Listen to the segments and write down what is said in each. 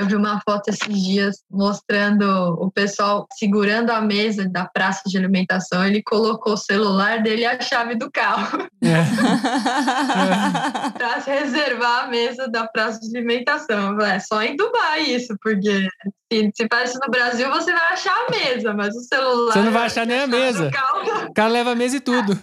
Eu vi uma foto esses dias mostrando o pessoal segurando a mesa da praça de alimentação. Ele colocou o celular dele e a chave do carro. É. para reservar a mesa da praça de alimentação. É só em Dubai isso, porque se, isso no Brasil, você vai achar a mesa, mas o celular. Você não vai achar nem a mesa. O cara leva a mesa e tudo.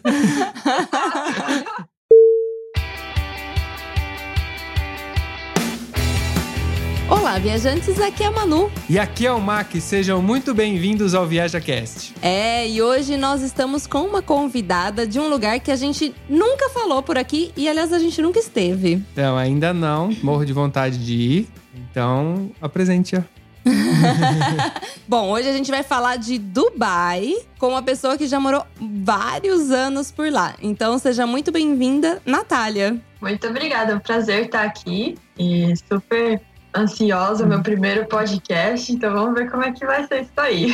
Olá, viajantes, aqui é a Manu. E aqui é o Mac, sejam muito bem-vindos ao ViajaCast. É, e hoje nós estamos com uma convidada de um lugar que a gente nunca falou por aqui e, aliás, a gente nunca esteve. Então, ainda não, morro de vontade de ir. Então, apresente-a. Bom, hoje a gente vai falar de Dubai com uma pessoa que já morou vários anos por lá. Então, seja muito bem-vinda, Natália. Muito obrigada, é um prazer estar aqui e super ansiosa, meu primeiro podcast, então vamos ver como é que vai ser isso aí.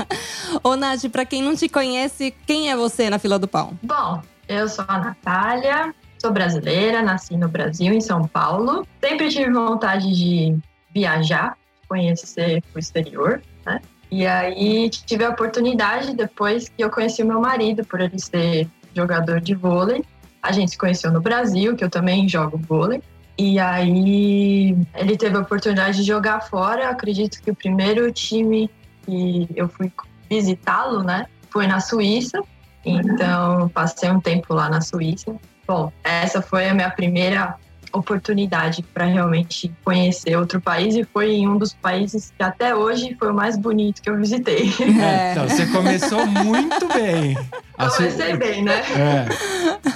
Ô, Nath, pra quem não te conhece, quem é você na fila do pão? Bom, eu sou a Natália, sou brasileira, nasci no Brasil, em São Paulo. Sempre tive vontade de viajar, conhecer o exterior, né? E aí tive a oportunidade depois que eu conheci o meu marido, por ele ser jogador de vôlei. A gente se conheceu no Brasil, que eu também jogo vôlei. E aí ele teve a oportunidade de jogar fora. acredito que o primeiro time que eu fui visitá-lo, né, foi na Suíça. Então passei um tempo lá na Suíça. Bom, essa foi a minha primeira oportunidade para realmente conhecer outro país e foi em um dos países que até hoje foi o mais bonito que eu visitei. É, então, você começou muito bem. Comecei bem, né?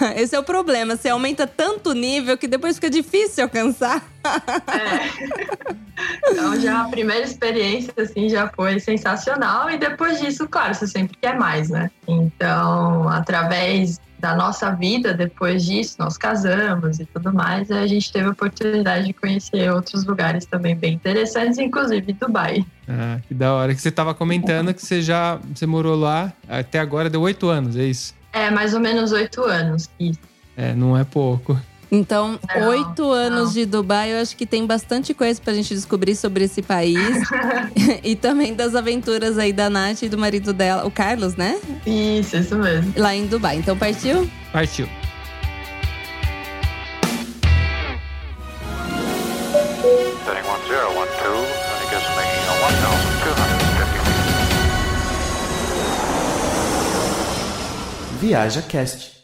É. Esse é o problema. Você aumenta tanto o nível que depois fica difícil alcançar. É. Então já a primeira experiência assim já foi sensacional e depois disso, claro, você sempre quer mais, né? Então, através da nossa vida depois disso, nós casamos e tudo mais, a gente teve a oportunidade de conhecer outros lugares também bem interessantes, inclusive Dubai. Ah, que da hora. Que você estava comentando que você já você morou lá até agora, deu oito anos, é isso? É, mais ou menos oito anos, isso. É, não é pouco. Então, oito anos não. de Dubai, eu acho que tem bastante coisa pra gente descobrir sobre esse país. e também das aventuras aí da Nath e do marido dela, o Carlos, né? Isso, isso mesmo. Lá em Dubai. Então, partiu? Partiu. Viaja Cast.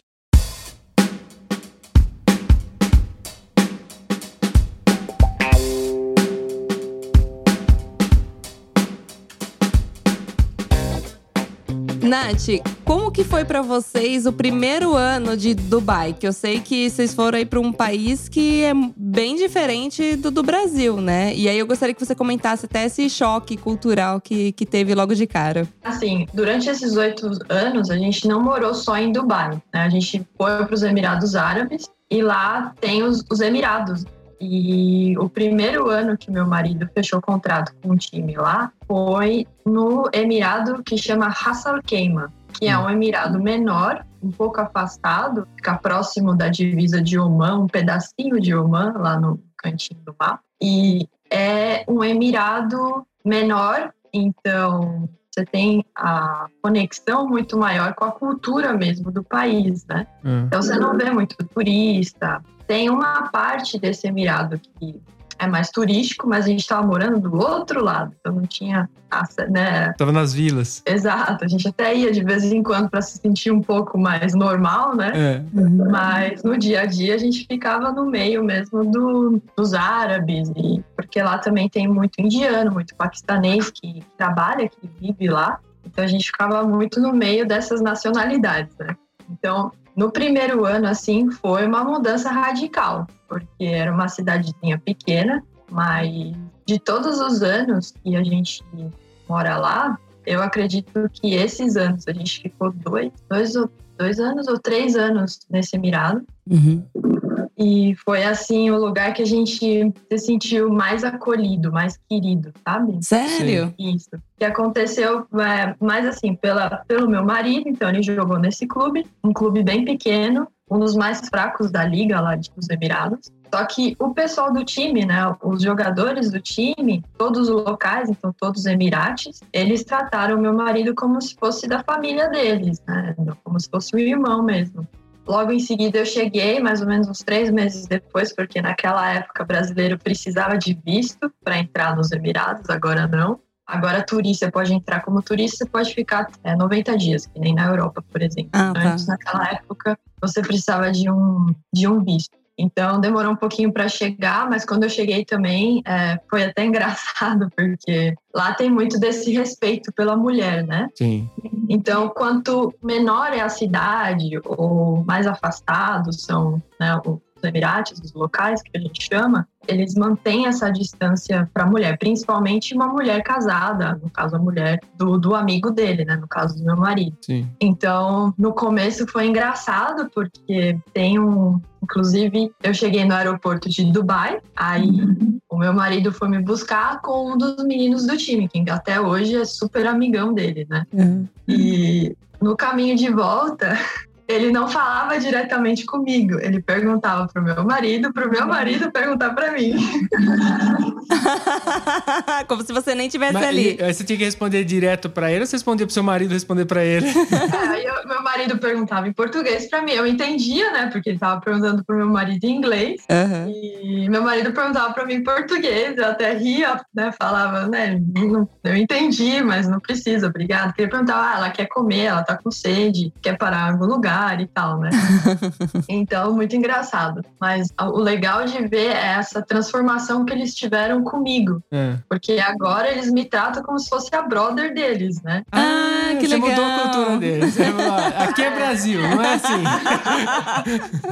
Nath, como que foi para vocês o primeiro ano de Dubai? Que eu sei que vocês foram aí para um país que é bem diferente do, do Brasil, né? E aí eu gostaria que você comentasse até esse choque cultural que, que teve logo de cara. Assim, durante esses oito anos, a gente não morou só em Dubai, né? A gente foi para os Emirados Árabes e lá tem os, os Emirados. E o primeiro ano que meu marido fechou contrato com um time lá foi no Emirado que chama Ras Al Khaimah, que é um emirado menor, um pouco afastado, fica próximo da divisa de Oman, um pedacinho de Oman lá no cantinho do mapa. E é um emirado menor, então você tem a conexão muito maior com a cultura mesmo do país, né? Hum. Então você não vê muito turista, tem uma parte desse Emirado que é mais turístico, mas a gente estava morando do outro lado, então não tinha, né? Tava nas vilas. Exato, a gente até ia de vez em quando para se sentir um pouco mais normal, né? É. Mas no dia a dia a gente ficava no meio mesmo do, dos árabes, e, porque lá também tem muito indiano, muito paquistanês que trabalha, que vive lá. Então a gente ficava muito no meio dessas nacionalidades, né? Então no primeiro ano, assim, foi uma mudança radical, porque era uma cidadezinha pequena, mas de todos os anos que a gente mora lá, eu acredito que esses anos, a gente ficou dois, dois, dois anos ou três anos nesse Emirado. Uhum. E foi assim o lugar que a gente se sentiu mais acolhido, mais querido, sabe? Sério? Isso. Que aconteceu é, mais assim, pela, pelo meu marido, então ele jogou nesse clube, um clube bem pequeno, um dos mais fracos da liga lá dos Emirados. Só que o pessoal do time, né, os jogadores do time, todos os locais, então todos os Emirates, eles trataram meu marido como se fosse da família deles, né, como se fosse um irmão mesmo. Logo em seguida eu cheguei, mais ou menos uns três meses depois, porque naquela época brasileiro precisava de visto para entrar nos Emirados, agora não. Agora turista pode entrar como turista, pode ficar é, 90 dias, que nem na Europa, por exemplo. Ah, tá. Antes, naquela época, você precisava de um, de um visto. Então demorou um pouquinho para chegar, mas quando eu cheguei também é, foi até engraçado, porque lá tem muito desse respeito pela mulher, né? Sim. Então, quanto menor é a cidade ou mais afastados são né, os Emirates, os locais que a gente chama, eles mantêm essa distância para a mulher, principalmente uma mulher casada, no caso a mulher do, do amigo dele, né? No caso do meu marido. Sim. Então, no começo foi engraçado, porque tem um. Inclusive, eu cheguei no aeroporto de Dubai, aí o meu marido foi me buscar com um dos meninos do time, que até hoje é super amigão dele, né? Uhum. E no caminho de volta, ele não falava diretamente comigo, ele perguntava pro meu marido, pro meu marido perguntar para mim. Como se você nem tivesse Mas, ali. e- você tinha que responder direto pra ele ou você respondia pro seu marido responder pra ele? Aí eu- meu marido perguntava em português para mim, eu entendia, né? Porque ele tava perguntando pro meu marido em inglês. Aham. E meu marido perguntava para mim em português, eu até ria, né? Falava, né? "Não- Eu entendi, mas não precisa, obrigado. Porque ele perguntava, ah, ela quer comer, ela tá com sede, quer parar em algum lugar e tal, né? então, muito engraçado. Mas o legal de ver é essa transformação que eles tiveram comigo. É. Porque agora eles me tratam como se fosse a brother deles, né? Ah, que você legal. mudou a cultura deles. "Ah, Aqui é Brasil, não é assim.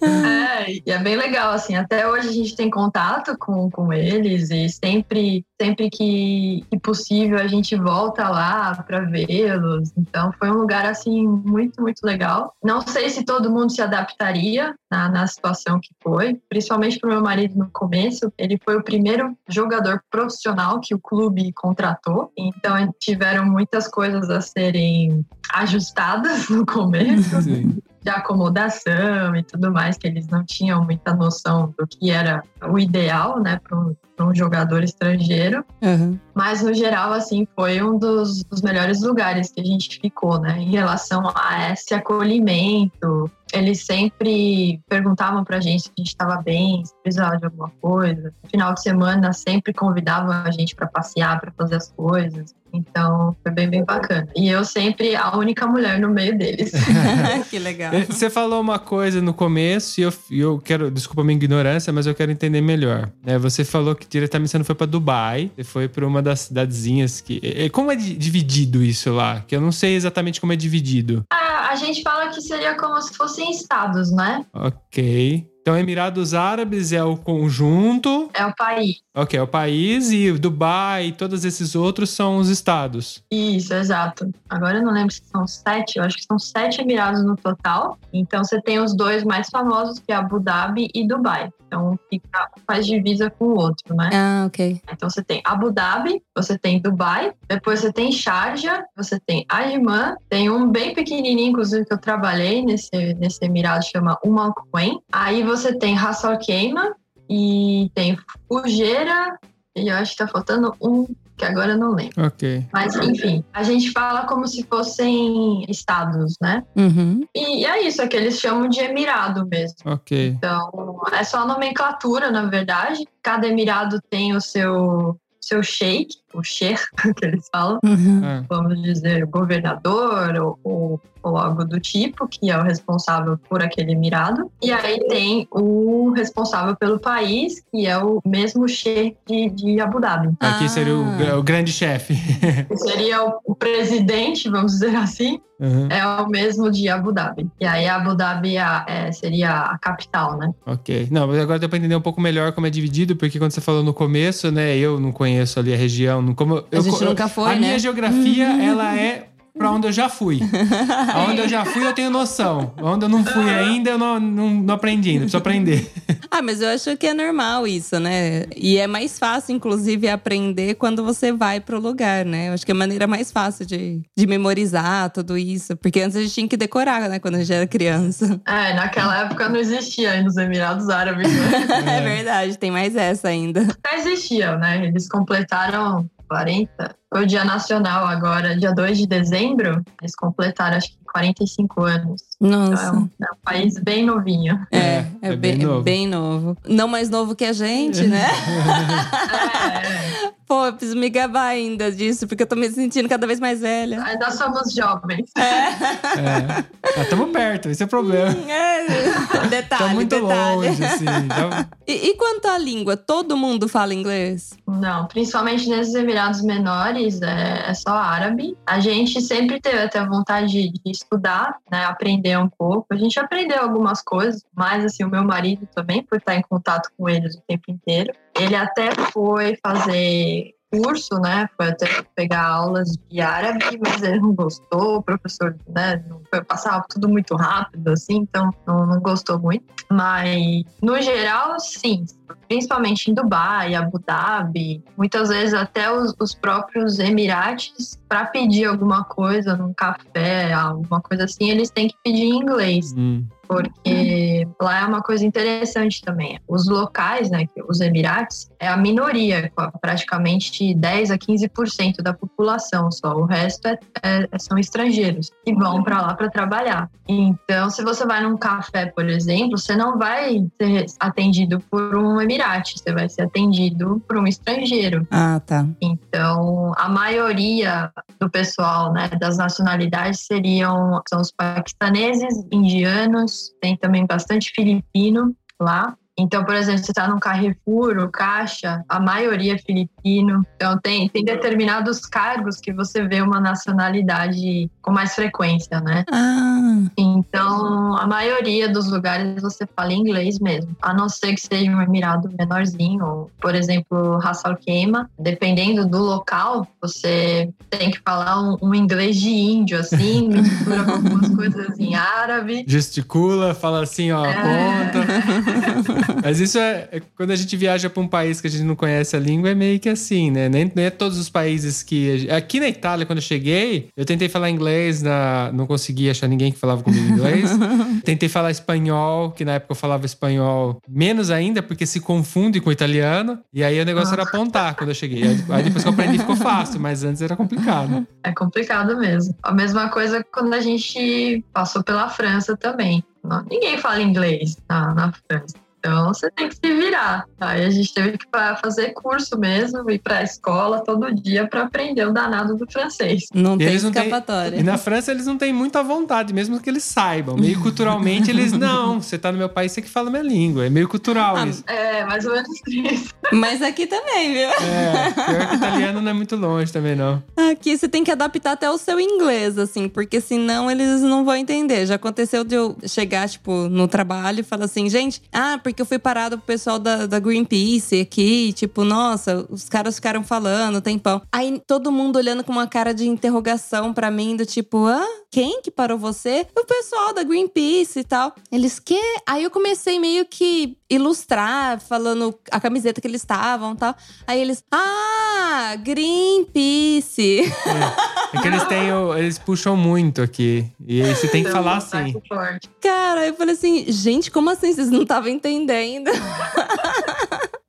É, e é bem legal, assim, até hoje a gente tem contato com, com eles e sempre, sempre que, que possível a gente volta lá para vê-los. Então foi um lugar, assim, muito, muito legal. Não sei se todo mundo se adaptaria na, na situação que foi, principalmente para o meu marido no começo. Ele foi o primeiro jogador profissional que o clube contratou, então tiveram muitas coisas a serem ajustadas no começo Sim. de acomodação e tudo mais, que eles não tinham muita noção do que era o ideal, né, para um, pra um jogador estrangeiro. Aham. Mas, no geral, assim, foi um dos, dos melhores lugares que a gente ficou, né, em relação a esse acolhimento. Eles sempre perguntavam pra gente se a gente estava bem, se precisava de alguma coisa. No final de semana, sempre convidavam a gente para passear, para fazer as coisas. Então, foi bem, bem bacana. E eu sempre a única mulher no meio deles. que legal. Você falou uma coisa no começo e eu, eu quero, desculpa a minha ignorância, mas eu quero entender melhor. né? você falou que diretamente você não foi pra Dubai, você foi pra uma das cidadezinhas que. eh, Como é di- dividido isso lá? Que eu não sei exatamente como é dividido. Ah, a gente fala que seria como se fossem estados, né? Ok. Então, Emirados Árabes é o conjunto, É o país. ok, é o país, e Dubai e todos esses outros são os estados. Isso, exato. Agora eu não lembro se são sete, eu acho que são sete Emirados no total. Então você tem os dois mais famosos, que é Abu Dhabi e Dubai. Então fica, faz divisa com o outro, né? Ah, ok. Então você tem Abu Dhabi, você tem Dubai, depois você tem Sharjah, você tem Ajman, tem um bem pequenininho, inclusive que eu trabalhei nesse, nesse Emirado, chama Al Quwain. Aí você tem Ras Al Khaimah e tem Fujairah e eu acho que tá faltando um que agora eu não lembro. Ok. Mas enfim, a gente fala como se fossem estados, né? Uhum. E é isso, é que eles chamam de Emirado mesmo. Ok. Então, é só a nomenclatura, na verdade. Cada emirado tem o seu, seu sheik, o sheikh, que eles falam. Uhum. Ah, Vamos dizer, governador ou, ou, ou algo do tipo, que é o responsável por aquele emirado. E aí tem o responsável pelo país, que é o mesmo sheikh de, de Abu Dhabi. aqui seria o, Ah. o grande chefe. Seria o, o presidente, vamos dizer assim, Uhum. é o mesmo de Abu Dhabi. E aí Abu Dhabi é a- é, seria a capital, né? Ok. Não, mas agora deu pra entender um pouco melhor como é dividido, porque quando você falou no começo, né, eu não conheço ali a região. Não- Como, eu, gente eu- nunca foi, A né? minha geografia, ela é pra onde eu já fui. Aonde eu já fui, eu tenho noção. Onde eu não fui ainda, eu não, não, não aprendi ainda. Preciso aprender. Ah, mas eu acho que é normal isso, né? E é mais fácil, inclusive, aprender quando você vai pro lugar, né? Eu acho que é a maneira mais fácil de, de memorizar tudo isso. Porque antes a gente tinha que decorar, né? Quando a gente era criança. É, naquela época não existia ainda os Emirados Árabes, né? É, verdade, tem mais essa ainda. Já existiam, né? Eles completaram 40. Foi o Dia Nacional agora, dia 2 de dezembro. Eles completaram, acho que 45 anos. Então é Nossa. um, é um país bem novinho. É, É, é, é bem, bem novo. é bem novo. Não mais novo que a gente, né? É, é. Pô, eu preciso me gabar ainda disso, porque eu tô me sentindo cada vez mais velha. Ainda somos jovens. É. Ah, tamo perto, esse é o problema. É, detalhe, Tá muito detalhe. longe, assim. Então, E, e quanto à língua, todo mundo fala inglês? Não, principalmente nesses Emirados Menores, é, é só árabe. A gente sempre teve até vontade de, de estudar, né, aprender um pouco. A gente aprendeu algumas coisas, mas assim, o meu marido também, por estar em contato com eles o tempo inteiro. Ele até foi fazer curso, né? Foi até pegar aulas de árabe, mas ele não gostou, o professor, né? Foi passava tudo muito rápido, assim, então não, não gostou muito. Mas, no geral, sim. Principalmente em Dubai, Abu Dhabi, muitas vezes até os, os próprios Emirates, para pedir alguma coisa num café, alguma coisa assim, eles têm que pedir em inglês hum, porque lá é uma coisa interessante também. Os locais, né, os Emirates, é a minoria, praticamente 10 a 15% da população só. O resto é- é- são estrangeiros que vão para lá para trabalhar. Então, se você vai num café, por exemplo, você não vai ser atendido por um Emirate, você vai ser atendido por um estrangeiro. Ah, tá. Então, a maioria do pessoal, né, das nacionalidades seriam são os paquistaneses, indianos, tem também bastante filipino lá. Então, por exemplo, você está num Carrefour, o caixa, a maioria é filipino. Então, tem, tem determinados cargos que você vê uma nacionalidade com mais frequência, né? Ah, Então, a maioria dos lugares você fala inglês mesmo. A não ser que seja um emirado menorzinho, ou, por exemplo, Ras Al Khaimah. Dependendo do local, você tem que falar um, um inglês de índio, assim, mistura com algumas coisas em árabe. gesticula, fala assim, ó, É. Mas isso é, é quando a gente viaja pra um país que a gente não conhece a língua, é meio que assim, né? Nem, nem é todos os países que. Aqui na Itália, quando eu cheguei, eu tentei falar inglês, na, não consegui achar ninguém que falava comigo inglês. tentei falar espanhol, que na época eu falava espanhol menos ainda, porque se confunde com o italiano. E aí o negócio era apontar quando eu cheguei. Aí, depois que eu aprendi ficou fácil, mas antes era complicado. É complicado mesmo. A mesma coisa quando a gente passou pela França também. Ninguém fala inglês na, na França. Então você tem que se virar. Aí a gente teve que fa- fazer curso mesmo, ir pra escola todo dia para aprender o danado do francês. não E tem eles não têm- escapatória. E na França eles não têm muita vontade, mesmo que eles saibam. Meio culturalmente eles, não, você tá no meu país, você que fala minha língua. É meio cultural Ah, isso. É, mais ou menos isso. Mas aqui também, viu? É, pior que italiano não é muito longe também, não. Aqui você tem que adaptar até o seu inglês, assim, porque senão eles não vão entender. Já aconteceu de eu chegar, tipo, no trabalho e falar assim, gente, ah, porque eu fui parado pro pessoal da, da Greenpeace aqui, tipo, nossa, os caras ficaram falando, tempão. Aí todo mundo olhando com uma cara de interrogação pra mim, do tipo, ah, quem que parou você? O pessoal da Greenpeace e tal. Eles, que? Aí eu comecei meio que ilustrar, falando a camiseta que eles estavam e tal. Aí eles, ah, Greenpeace. É que eles têm, o- eles puxam muito aqui. E aí você tem que falar assim. Cara, eu falei assim, gente, como assim? Vocês não estavam entendendo?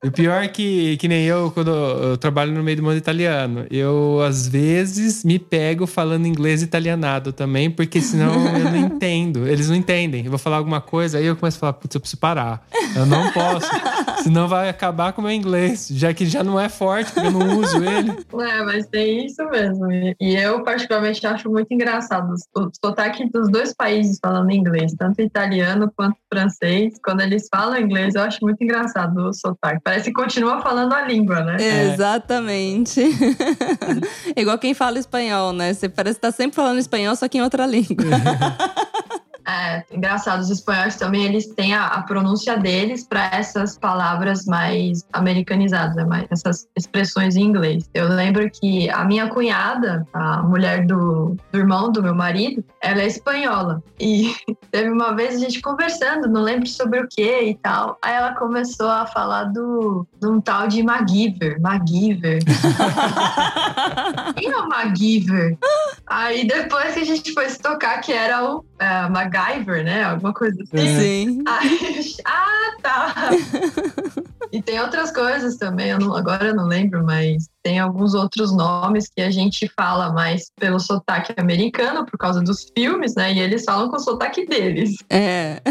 E o pior é que, que nem eu, quando eu trabalho no meio do mundo italiano, eu às vezes me pego falando inglês italianado também, porque senão eu não entendo. Eles não entendem. Eu vou falar alguma coisa, aí eu começo a falar, putz, eu preciso parar. Eu não posso. senão vai acabar com o meu inglês, já que já não é forte, porque eu não uso ele. É, mas tem isso mesmo. E eu, particularmente, acho muito engraçado o sotaque dos dois países falando inglês, tanto italiano quanto francês. Quando eles falam inglês, eu acho muito engraçado o sotaque. Parece que continua falando a língua, né? Exatamente. Igual quem fala espanhol, né? Você parece estar sempre falando espanhol, só que em outra língua. É, engraçado, os espanhóis também, eles têm a, a pronúncia deles para essas palavras mais americanizadas, né? mais essas expressões em inglês. Eu lembro que a minha cunhada, a mulher do, do irmão do meu marido, ela é espanhola. E teve uma vez a gente conversando, não lembro sobre o que e tal. Aí ela começou a falar do, de um tal de MacGyver. MacGyver. Quem é o MacGyver? Aí depois que a gente foi se tocar que era o é, MacGyver, né? Alguma coisa assim. Sim. Aí, ah, tá. e tem outras coisas também, eu não, agora eu não lembro, mas tem alguns outros nomes que a gente fala mais pelo sotaque americano, por causa dos filmes, né? E eles falam com o sotaque deles. É.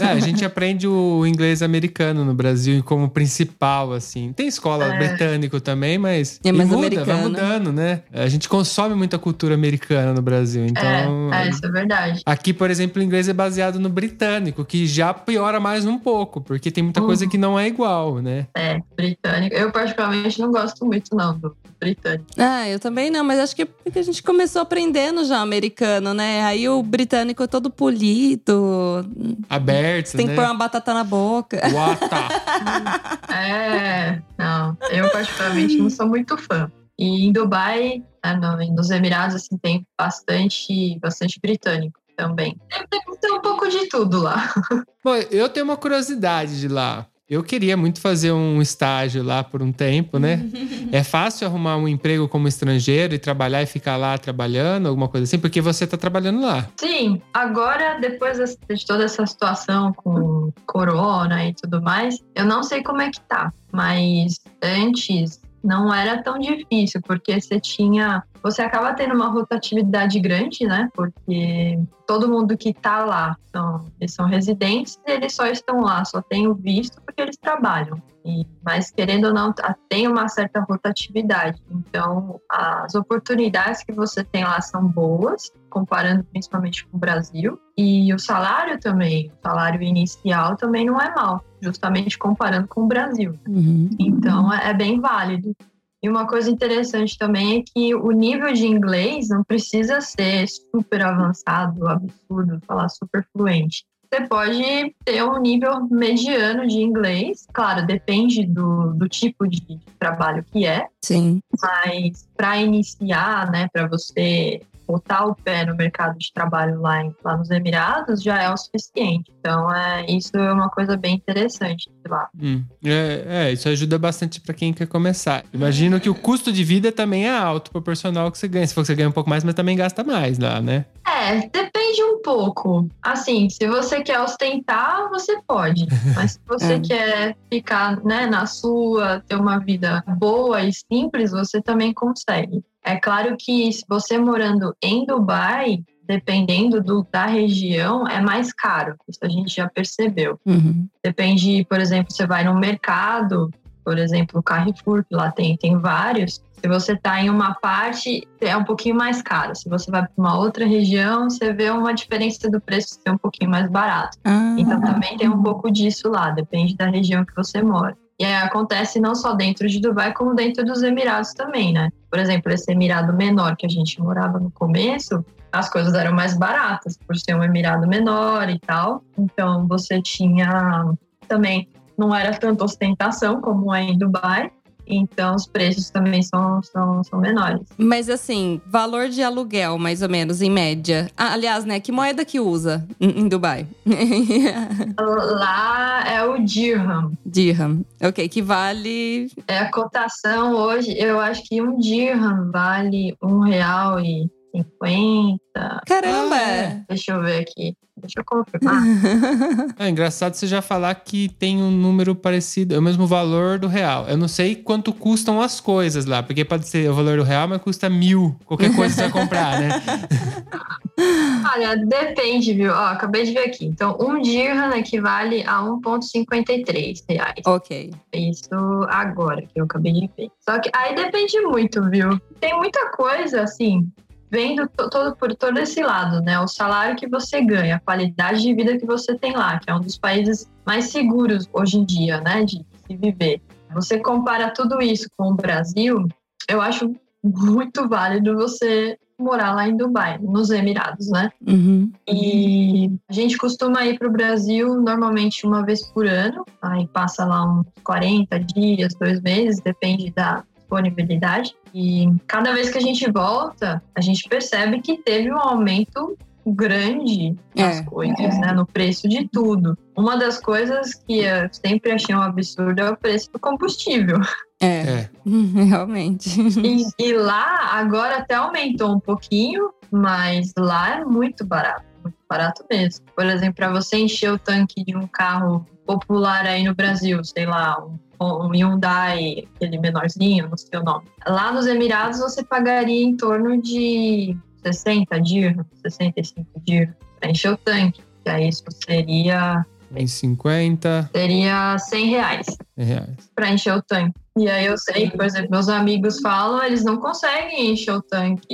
É, a gente aprende o inglês americano no Brasil como principal, assim. Tem escola É. britânico também, mas, É mais muda, vai americano. mudando, né? A gente consome muita cultura americana no Brasil, então... é, é, isso é verdade. Aqui, por exemplo, o inglês é baseado no britânico, que já piora mais um pouco, porque tem muita coisa Uhum. que não é igual, né? É, britânico. Eu, particularmente, não gosto muito, não, do britânico. Ah, eu também não, mas acho que é porque a gente começou aprendendo já americano, né? Aí o britânico é todo polido, Aberto, tem que né? pôr uma batata na boca. É, não. Eu, particularmente, não sou muito fã. E em Dubai, no- nos Emirados, assim, tem bastante, bastante britânico também. Tem, tem- tem um pouco de tudo lá. Bom, eu tenho uma curiosidade de lá. Eu queria muito fazer um estágio lá por um tempo, né? é fácil arrumar um emprego como estrangeiro e trabalhar e ficar lá trabalhando, alguma coisa assim, porque você tá trabalhando lá. Sim, agora, depois de toda essa situação com corona e tudo mais, eu não sei como é que tá, mas antes não era tão difícil, porque você tinha. Você acaba tendo uma rotatividade grande, né? Porque todo mundo que tá lá são, eles são residentes eles só estão lá, só têm o visto porque eles trabalham. E, mas querendo ou não, tá- tem uma certa rotatividade. Então, as oportunidades que você tem lá são boas, comparando principalmente com o Brasil. E o salário também, o salário inicial também não é mal, justamente comparando com o Brasil. Uhum. Então é é bem válido. E uma coisa interessante também é que o nível de inglês não precisa ser super avançado, absurdo, falar super fluente. Você pode ter um nível mediano de inglês, claro, depende do, do tipo de trabalho que é, Sim. mas para iniciar, né, para você botar o pé no mercado de trabalho lá, em- lá nos Emirados já é o suficiente. Então, é, isso é uma coisa bem interessante de lá. Hum. É, é, isso ajuda bastante pra quem quer começar. Imagino que o custo de vida também é alto proporcional ao que você ganha. Se for que você ganha um pouco mais, mas também gasta mais lá, né? É, depende um pouco. Assim, se você quer ostentar, você pode. Mas se você É. quer ficar né, na sua, ter uma vida boa e simples, você também consegue. É claro que se você morando em Dubai, dependendo do, da região, é mais caro. Isso a gente já percebeu. Uhum. Depende, por exemplo, você vai no mercado, por exemplo, o Carrefour, que lá tem, tem vários. Se você está em uma parte, é um pouquinho mais caro. Se você vai para uma outra região, você vê uma diferença do preço ser um pouquinho mais barato. Ah, Então também tem um pouco disso lá, depende da região que você mora. E acontece não só dentro de Dubai, como dentro dos Emirados também, né? Por exemplo, esse Emirado menor que a gente morava no começo, as coisas eram mais baratas, por ser um Emirado menor e tal. Então você tinha também, não era tanta ostentação como é em Dubai. Então os preços também são, são, são menores. Mas assim, valor de aluguel, mais ou menos, em média. Ah, aliás, né? Que moeda que usa em Dubai? Lá é o dirham. Dirham. Ok, que vale. É a cotação hoje, eu acho que um dirham vale um real e cinquenta. Caramba! Ah, é. Deixa eu ver aqui. Deixa eu confirmar. É engraçado você já falar que tem um número parecido, é o mesmo valor do real. Eu não sei quanto custam as coisas lá, porque pode ser o valor do real, mas custa mil. Qualquer coisa você vai comprar, né? Olha, depende, viu? Ó, acabei de ver aqui. Então, um dirham equivale a 1,53 reais. ok. Isso agora, que eu acabei de ver. Só que aí depende muito, viu? Tem muita coisa, assim, vendo to- todo, por todo esse lado, né? O salário que você ganha, a qualidade de vida que você tem lá, que é um dos países mais seguros hoje em dia, né? De se viver. Você compara tudo isso com o Brasil, eu acho muito válido você morar lá em Dubai, nos Emirados, né? Uhum. E a gente costuma ir para o Brasil normalmente uma vez por ano, aí passa lá uns 40 dias, dois meses, depende da disponibilidade. E cada vez que a gente volta, a gente percebe que teve um aumento grande nas É. coisas, né? No preço de tudo. Uma das coisas que eu sempre achei um absurdo é o preço do combustível. É, É. realmente. E, e lá agora até aumentou um pouquinho, mas lá é muito barato, muito barato mesmo. Por exemplo, para você encher o tanque de um carro popular aí no Brasil, sei lá, um, um Hyundai, aquele menorzinho, não sei o nome. Lá nos Emirados você pagaria em torno de 60 dirhams, 65 dirhams para encher o tanque. E aí isso seria, Em 50 seria 100 reais reais. para encher o tanque. E aí eu sei, por exemplo, meus amigos falam, eles não conseguem encher o tanque,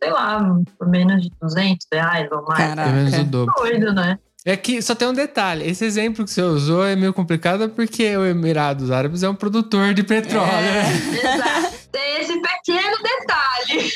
sei lá, por menos de 200 reais ou mais. Caraca. Pelo menos o dobro. Doido, né? É que só tem um detalhe. Esse exemplo que você usou é meio complicado porque o Emirados Árabes é um produtor de petróleo. né? Exato. Tem esse pequeno detalhe.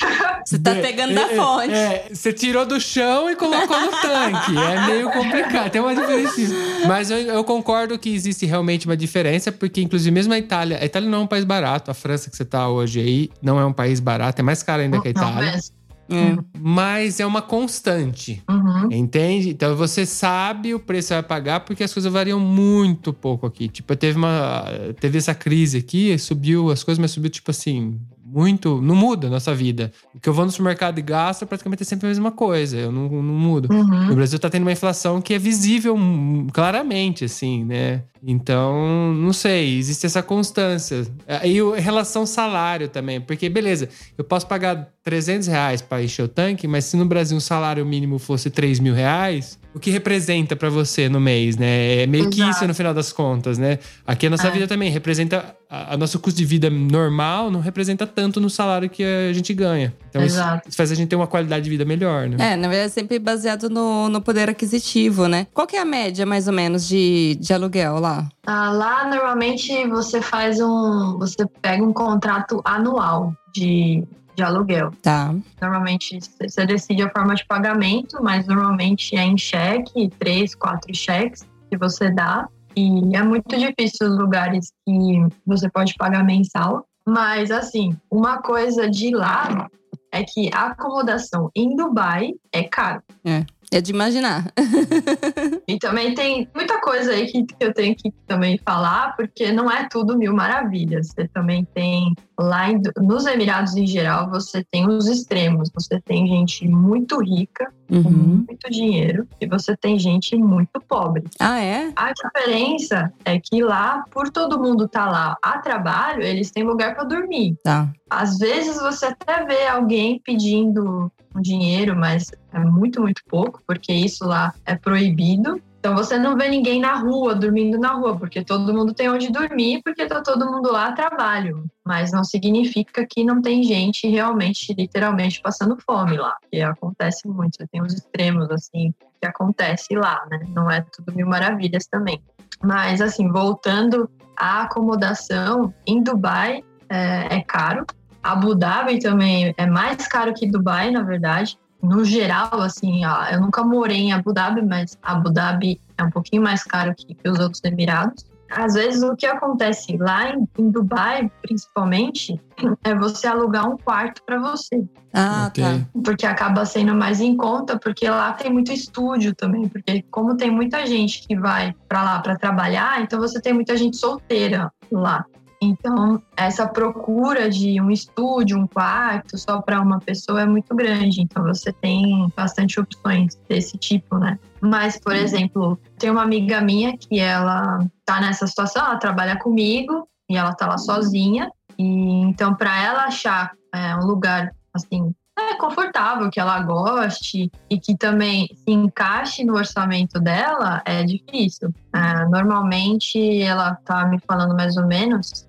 Você tá pegando da É, é, fonte. É, você tirou do chão e colocou no tanque. É meio complicado. Tem uma diferença. Mas eu, eu concordo que existe realmente uma diferença, porque, inclusive, mesmo a Itália. A Itália não é um país barato. A França que você tá hoje aí não é um país barato. É mais caro ainda que a Não Itália. É. Mas é uma constante. Uhum. Entende? Então você sabe o preço que vai pagar porque as coisas variam muito pouco aqui. Tipo, teve uma. Teve essa crise aqui, subiu as coisas, mas subiu, tipo assim, muito. Não muda a nossa vida. O que eu vou no supermercado e gasto praticamente é sempre a mesma coisa. Eu não, não mudo. Uhum. No Brasil tá tendo uma inflação que é visível hum, claramente, assim, né? Então, não sei, existe essa constância. E o- relação salário também, porque beleza, eu posso pagar 300 reais para encher o tanque, mas se no Brasil um salário mínimo fosse 3 mil reais, o que representa para você no mês, né? É meio que Exato. isso no final das contas, né? Aqui a nossa É. vida também representa. A, a nosso custo de vida normal não representa tanto no salário que a gente ganha. Então, isso, isso faz a gente ter uma qualidade de vida melhor, né? É, na verdade, é sempre baseado no, no poder aquisitivo, né? Qual que é a média, mais ou menos, de, de aluguel lá? Ah, lá, normalmente, você faz um. Você pega um contrato anual de, de aluguel. Tá. Normalmente você decide a forma de pagamento, mas normalmente é em cheque, três, quatro cheques que você dá. E é muito difícil os lugares que você pode pagar mensal. Mas, assim, uma coisa de lá é que a acomodação em Dubai é caro. É de imaginar. E também tem muita coisa aí que, eu tenho que também falar, porque não é tudo mil maravilhas. Você também tem lá em- nos Emirados em geral, você tem os extremos. Você tem gente muito rica, com Uhum. muito dinheiro, e você tem gente muito pobre. Ah, é? A diferença é que lá, por todo mundo estar lá a trabalho, eles têm lugar para dormir. Tá. Às vezes você até vê alguém pedindo um dinheiro, mas é muito, muito pouco, porque isso lá é proibido. Então você não vê ninguém na rua, dormindo na rua, porque todo mundo tem onde dormir, porque tá todo mundo lá a trabalho. Mas não significa que não tem gente realmente, literalmente, passando fome lá. Que acontece muito. Você tem os extremos, assim, que acontece lá, né? Não é tudo mil maravilhas também. Mas, assim, voltando à acomodação, em Dubai é, é caro. Abu Dhabi também é mais caro que Dubai, na verdade. No geral, assim, ó, eu nunca morei em Abu Dhabi, mas Abu Dhabi é um pouquinho mais caro que, que os outros Emirados. Às vezes, o que acontece lá em, em Dubai, principalmente, é você alugar um quarto para você Ah, Ok. tá. porque acaba sendo mais em conta, porque lá tem muito estúdio também, porque como tem muita gente que vai para lá para trabalhar, então você tem muita gente solteira lá. Então, essa procura de um estúdio, um quarto só para uma pessoa é muito grande. Então, você tem bastante opções desse tipo, né? Mas, por exemplo, tem uma amiga minha que ela tá nessa situação, ela trabalha comigo e ela tá lá sozinha. E então, para ela achar é, um lugar assim é, confortável, que ela goste e que também se encaixe no orçamento dela, é difícil. É, normalmente, ela tá me falando mais ou menos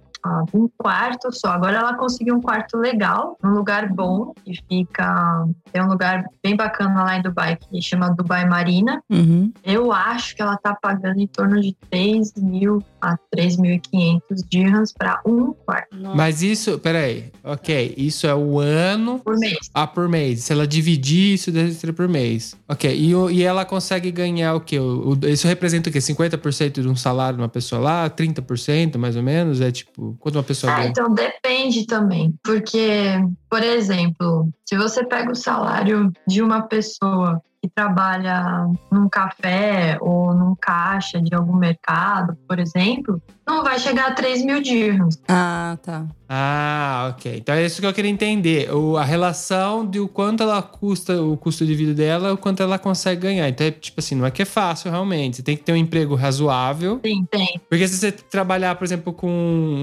um quarto só. Agora ela conseguiu um quarto legal, um lugar bom, que fica. Tem um lugar bem bacana lá em Dubai, que chama Dubai Marina. Uhum. Eu acho que ela tá pagando em torno de 3 mil a 3.500 dirhams para um quarto Mas isso, peraí, ok, isso é o ano por mês. ah, por mês. Se ela dividir, isso deve ser por mês. Ok, e, e ela consegue ganhar o quê? O- o- isso representa o quê? 50% de um salário de uma pessoa lá? 30% mais ou menos? É tipo, quanto uma pessoa Ah, ganha? então depende também, porque, por exemplo, se você pega o salário de uma pessoa que trabalha num café ou num caixa de algum mercado, por exemplo, não vai chegar a 3 mil dirhams. Ah, tá. Ah, ok. Então é isso que eu queria entender. O, a relação de o quanto ela custa, o custo de vida dela, o quanto ela consegue ganhar. Então é tipo assim, não é que é fácil realmente. Você tem que ter um emprego razoável. Sim, tem. Porque se você trabalhar, por exemplo, com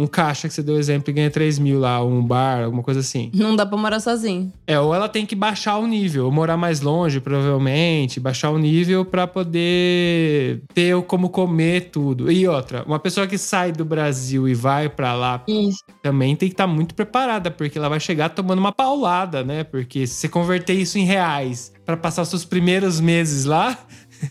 um caixa que você deu exemplo e ganha 3 mil lá, um bar, alguma coisa assim. Não dá pra morar sozinho. É, ou ela tem que baixar o nível, ou morar mais longe, provavelmente, baixar o nível pra poder ter como comer tudo. E outra, uma pessoa que sai do Brasil e vai pra lá Isso. também tem que estar muito preparada, porque ela vai chegar tomando uma paulada, né? Porque se você converter isso em reais pra passar os seus primeiros meses lá,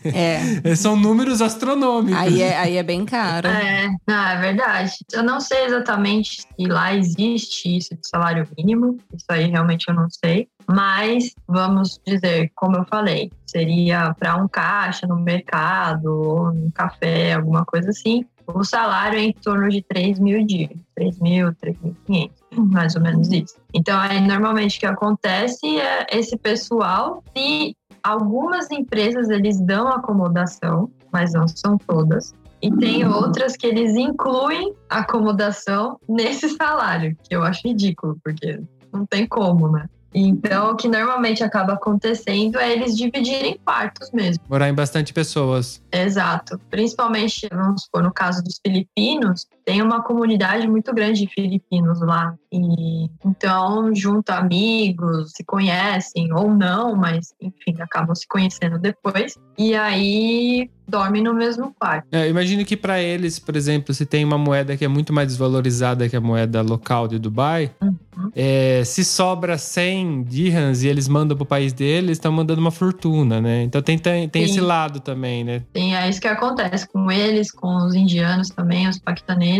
É. são números astronômicos. aí, é aí é bem caro. É, não, é verdade. Eu não sei exatamente se lá existe isso de salário mínimo, isso aí realmente eu não sei. Mas vamos dizer, como eu falei, seria para um caixa no mercado ou num café, alguma coisa assim. O salário é em torno de 3 mil dias, 3 mil, 3.500, mais ou menos isso. Então, aí, normalmente o que acontece é esse pessoal, se algumas empresas eles dão acomodação, mas não são todas. E tem outras que eles incluem acomodação nesse salário, que eu acho ridículo, porque não tem como, né? Então, o que normalmente acaba acontecendo é eles dividirem quartos mesmo. Morar em bastante pessoas. Exato. Principalmente, vamos supor, no caso dos filipinos, tem uma comunidade muito grande de filipinos lá. E então, junta amigos, se conhecem ou não, mas enfim, acabam se conhecendo depois. E aí dormem no mesmo quarto. É, imagino que pra eles, por exemplo, se tem uma moeda que é muito mais desvalorizada que a moeda local de Dubai, Uhum. é, se sobra 100 dirhams e eles mandam pro país deles, estão mandando uma fortuna, né? Então tem, tem, tem esse lado também, né? Sim, é isso que acontece com eles, com os indianos também, os paquistaneses.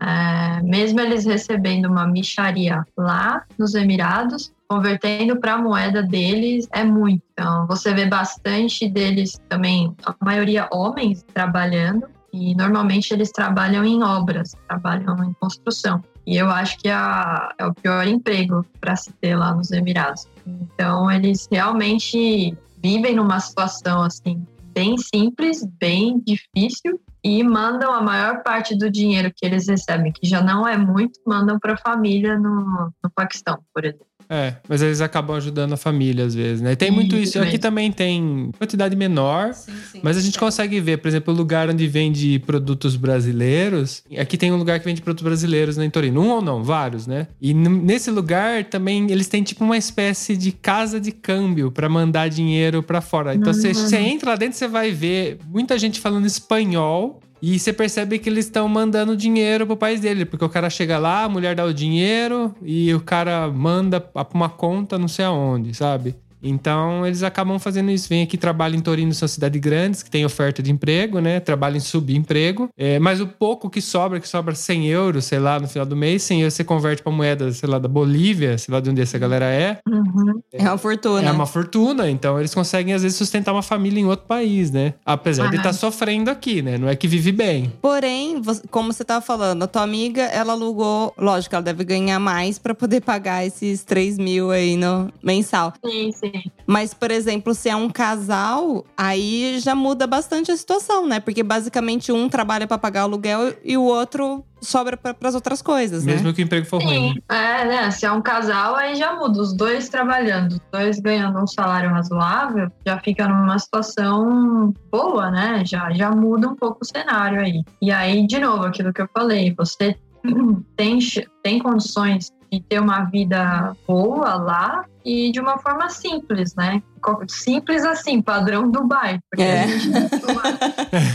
É, mesmo eles recebendo uma micharia lá nos Emirados, convertendo para a moeda deles é muito. Então, você vê bastante deles também, a maioria homens trabalhando, e normalmente eles trabalham em obras, trabalham em construção. E eu acho que a- é o pior emprego para se ter lá nos Emirados. Então, eles realmente vivem numa situação assim bem simples, bem difícil e mandam a maior parte do dinheiro que eles recebem, que já não é muito, mandam para a família no, no Paquistão, por exemplo. É, mas eles acabam ajudando a família às vezes, né? E tem muito Isso. Aqui mesmo. também tem quantidade menor, Sim, sim. Mas a gente consegue ver, por exemplo, o lugar onde vende produtos brasileiros. Aqui tem um lugar que vende produtos brasileiros né, em Torino. Um ou não, vários, né? E nesse lugar também eles têm tipo uma espécie de casa de câmbio pra mandar dinheiro pra fora. Então você você entra lá dentro, você vai ver muita gente falando espanhol. E você percebe que eles estão mandando dinheiro pro país dele, porque o cara chega lá, a mulher dá o dinheiro e o cara manda pra uma conta não sei aonde, sabe? Então eles acabam fazendo isso. Vem aqui, trabalham em Torino, são cidades grandes que tem oferta de emprego, né? Trabalham em subemprego. É, mas o pouco que sobra, que sobra 100 euros, sei lá, no final do mês, 100 euros você converte pra moeda, sei lá, da Bolívia, sei lá de onde essa galera é. Uhum. É uma fortuna. É uma fortuna. Então eles conseguem, às vezes, sustentar uma família em outro país, né? Apesar de estar sofrendo aqui, né? Não é que vive bem. Porém, como você tava falando, a tua amiga, ela alugou. Lógico, ela deve ganhar mais pra poder pagar esses 3 mil aí no mensal. Sim, sim. Mas, por exemplo, se é um casal, aí já muda bastante a situação, né? Porque basicamente um trabalha pra pagar o aluguel e o outro sobra para as outras coisas, né? Mesmo que o emprego for ruim. Sim, é, né? Se é um casal, aí já muda. Os dois trabalhando, os dois ganhando um salário razoável, já fica numa situação boa, né? Já, já muda um pouco o cenário aí. E aí, de novo, aquilo que eu falei, você tem, tem condições de ter uma vida boa lá e de uma forma simples, né? simples assim, padrão Dubai. Porque É. a, gente,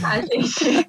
a, gente,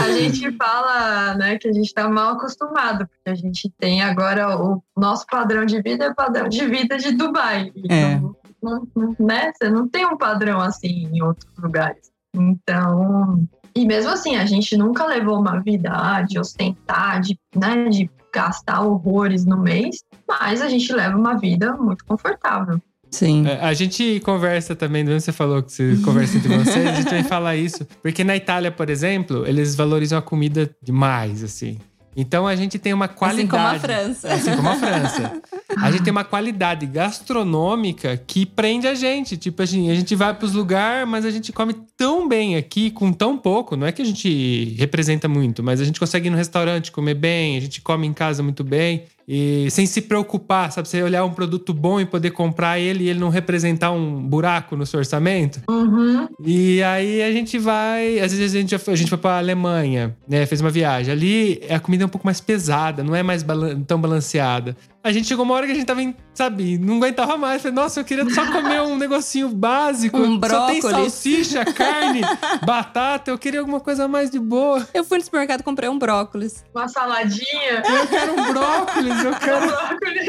a gente fala né, que a gente está mal acostumado, porque a gente tem agora o nosso padrão de vida é o padrão de vida de Dubai. É. Então, não, não- né, você não tem um padrão assim em outros lugares. Então, e mesmo assim, a gente nunca levou uma vida ah, de ostentar, de, né, de gastar horrores no mês, mas a gente leva uma vida muito confortável. Sim. É, A gente conversa também, quando você falou que você conversa entre vocês, a gente vai falar isso. Porque na Itália, por exemplo, eles valorizam a comida demais, assim. Então a gente tem uma Assim qualidade. como a França. Assim como a França. A gente tem uma qualidade gastronômica que prende a gente. Tipo, a gente, a gente vai pros lugares, mas a gente come tão bem aqui, com tão pouco. Não é que a gente representa muito, mas a gente consegue ir no restaurante comer bem, a gente come em casa muito bem. E sem se preocupar, sabe? Você olhar um produto bom e poder comprar ele e ele não representar um buraco no seu orçamento. Uhum. E aí a gente vai. Às vezes a gente, a gente foi pra Alemanha, né? Fez uma viagem. Ali a comida é um pouco mais pesada, não é mais balan- tão balanceada. A gente chegou uma hora que a gente tava, em, sabe, não aguentava mais. Falei, nossa, eu queria só comer um negocinho básico. Um Só tem brócolis. salsicha, carne, batata. Eu queria alguma coisa mais de boa. Eu fui no supermercado e comprei um brócolis. Uma saladinha, Eu quero um brócolis, eu quero. brócolis.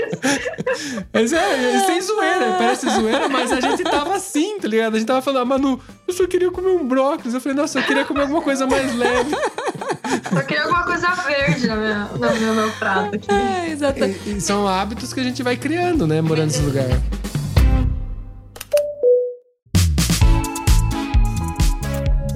Mas é, é sem zoeira, parece zoeira, mas a gente tava assim, tá ligado? A gente tava falando, ah, Manu, eu só queria comer um brócolis. Eu falei, nossa, eu queria comer alguma coisa mais leve. Só queria alguma coisa verde no meu, no meu, meu prato aqui. É, exatamente. E, e são hábitos que a gente vai criando, né, morando nesse lugar.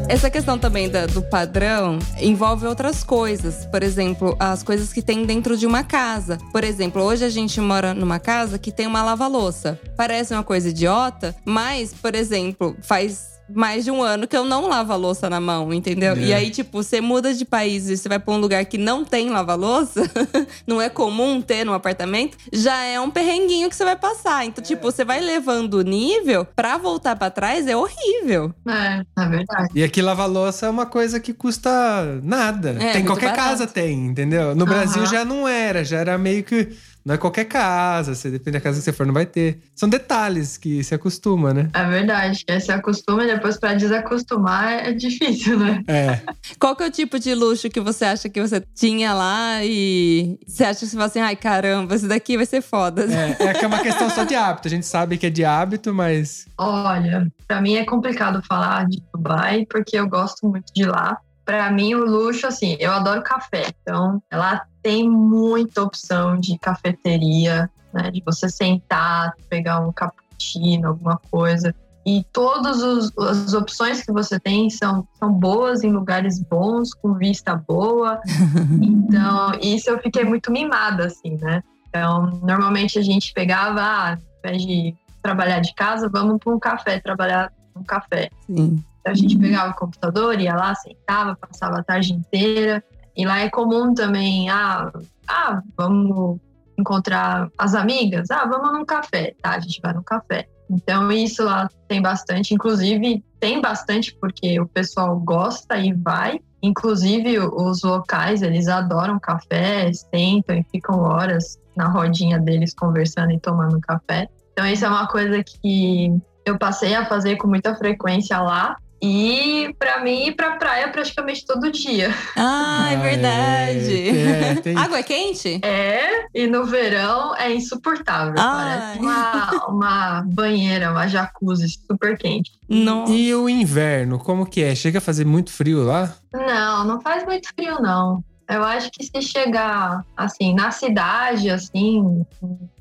Essa questão também da- do padrão envolve outras coisas. Por exemplo, as coisas que tem dentro de uma casa. Por exemplo, hoje a gente mora numa casa que tem uma lava-louça. Parece uma coisa idiota, mas, por exemplo, faz mais de um ano que eu não lavo a louça na mão, entendeu? É. E aí, tipo, você muda de país e você vai pra um lugar que não tem lava-louça, não é comum ter num apartamento, já é um perrenguinho que você vai passar. Então, tipo, você vai levando o nível pra voltar pra trás é horrível. É, na verdade. E aqui lavar louça é uma coisa que custa nada. É, tem qualquer barato. casa tem, entendeu? No Brasil já não era, já era meio que não é qualquer casa, você depende da casa que você for não vai ter. São detalhes que se acostuma, né? É verdade. Aí você acostuma e depois pra desacostumar é difícil, né? É. Qual que é o tipo de luxo que você acha que você tinha lá e você acha que você fala assim, ai caramba, esse daqui vai ser foda. É, é que é uma questão só de hábito. A gente sabe que é de hábito, mas Olha, pra mim é complicado falar de Dubai porque eu gosto muito de lá. Pra mim, o luxo, assim, eu adoro café. Então, lá tem muita opção de cafeteria, né? De você sentar, pegar um cappuccino, alguma coisa. E todas as opções que você tem são, são boas em lugares bons, com vista boa. Então, isso eu fiquei muito mimada, assim, né? Então, normalmente a gente pegava, ah, ao invés de trabalhar de casa, vamos para um café, trabalhar num café. Sim. A gente pegava o computador, ia lá, sentava, passava a tarde inteira. E lá é comum também, ah, ah, vamos encontrar as amigas, ah, vamos num café, tá? A gente vai num café. Então, isso lá tem bastante, inclusive tem bastante porque o pessoal gosta e vai. Inclusive, os locais, eles adoram café, sentam e ficam horas na rodinha deles conversando e tomando café. Então, isso é uma coisa que eu passei a fazer com muita frequência lá. E para mim ir pra praia praticamente todo dia. Ah, é Ah, verdade. é, é, tem- Água é quente? É, e no verão é insuportável. Ai. Parece uma, uma banheira, uma jacuzzi super quente. Nossa. E o inverno, como que é? Chega a fazer muito frio lá? Não, não faz muito frio, não. Eu acho que se chegar, assim, na cidade, assim,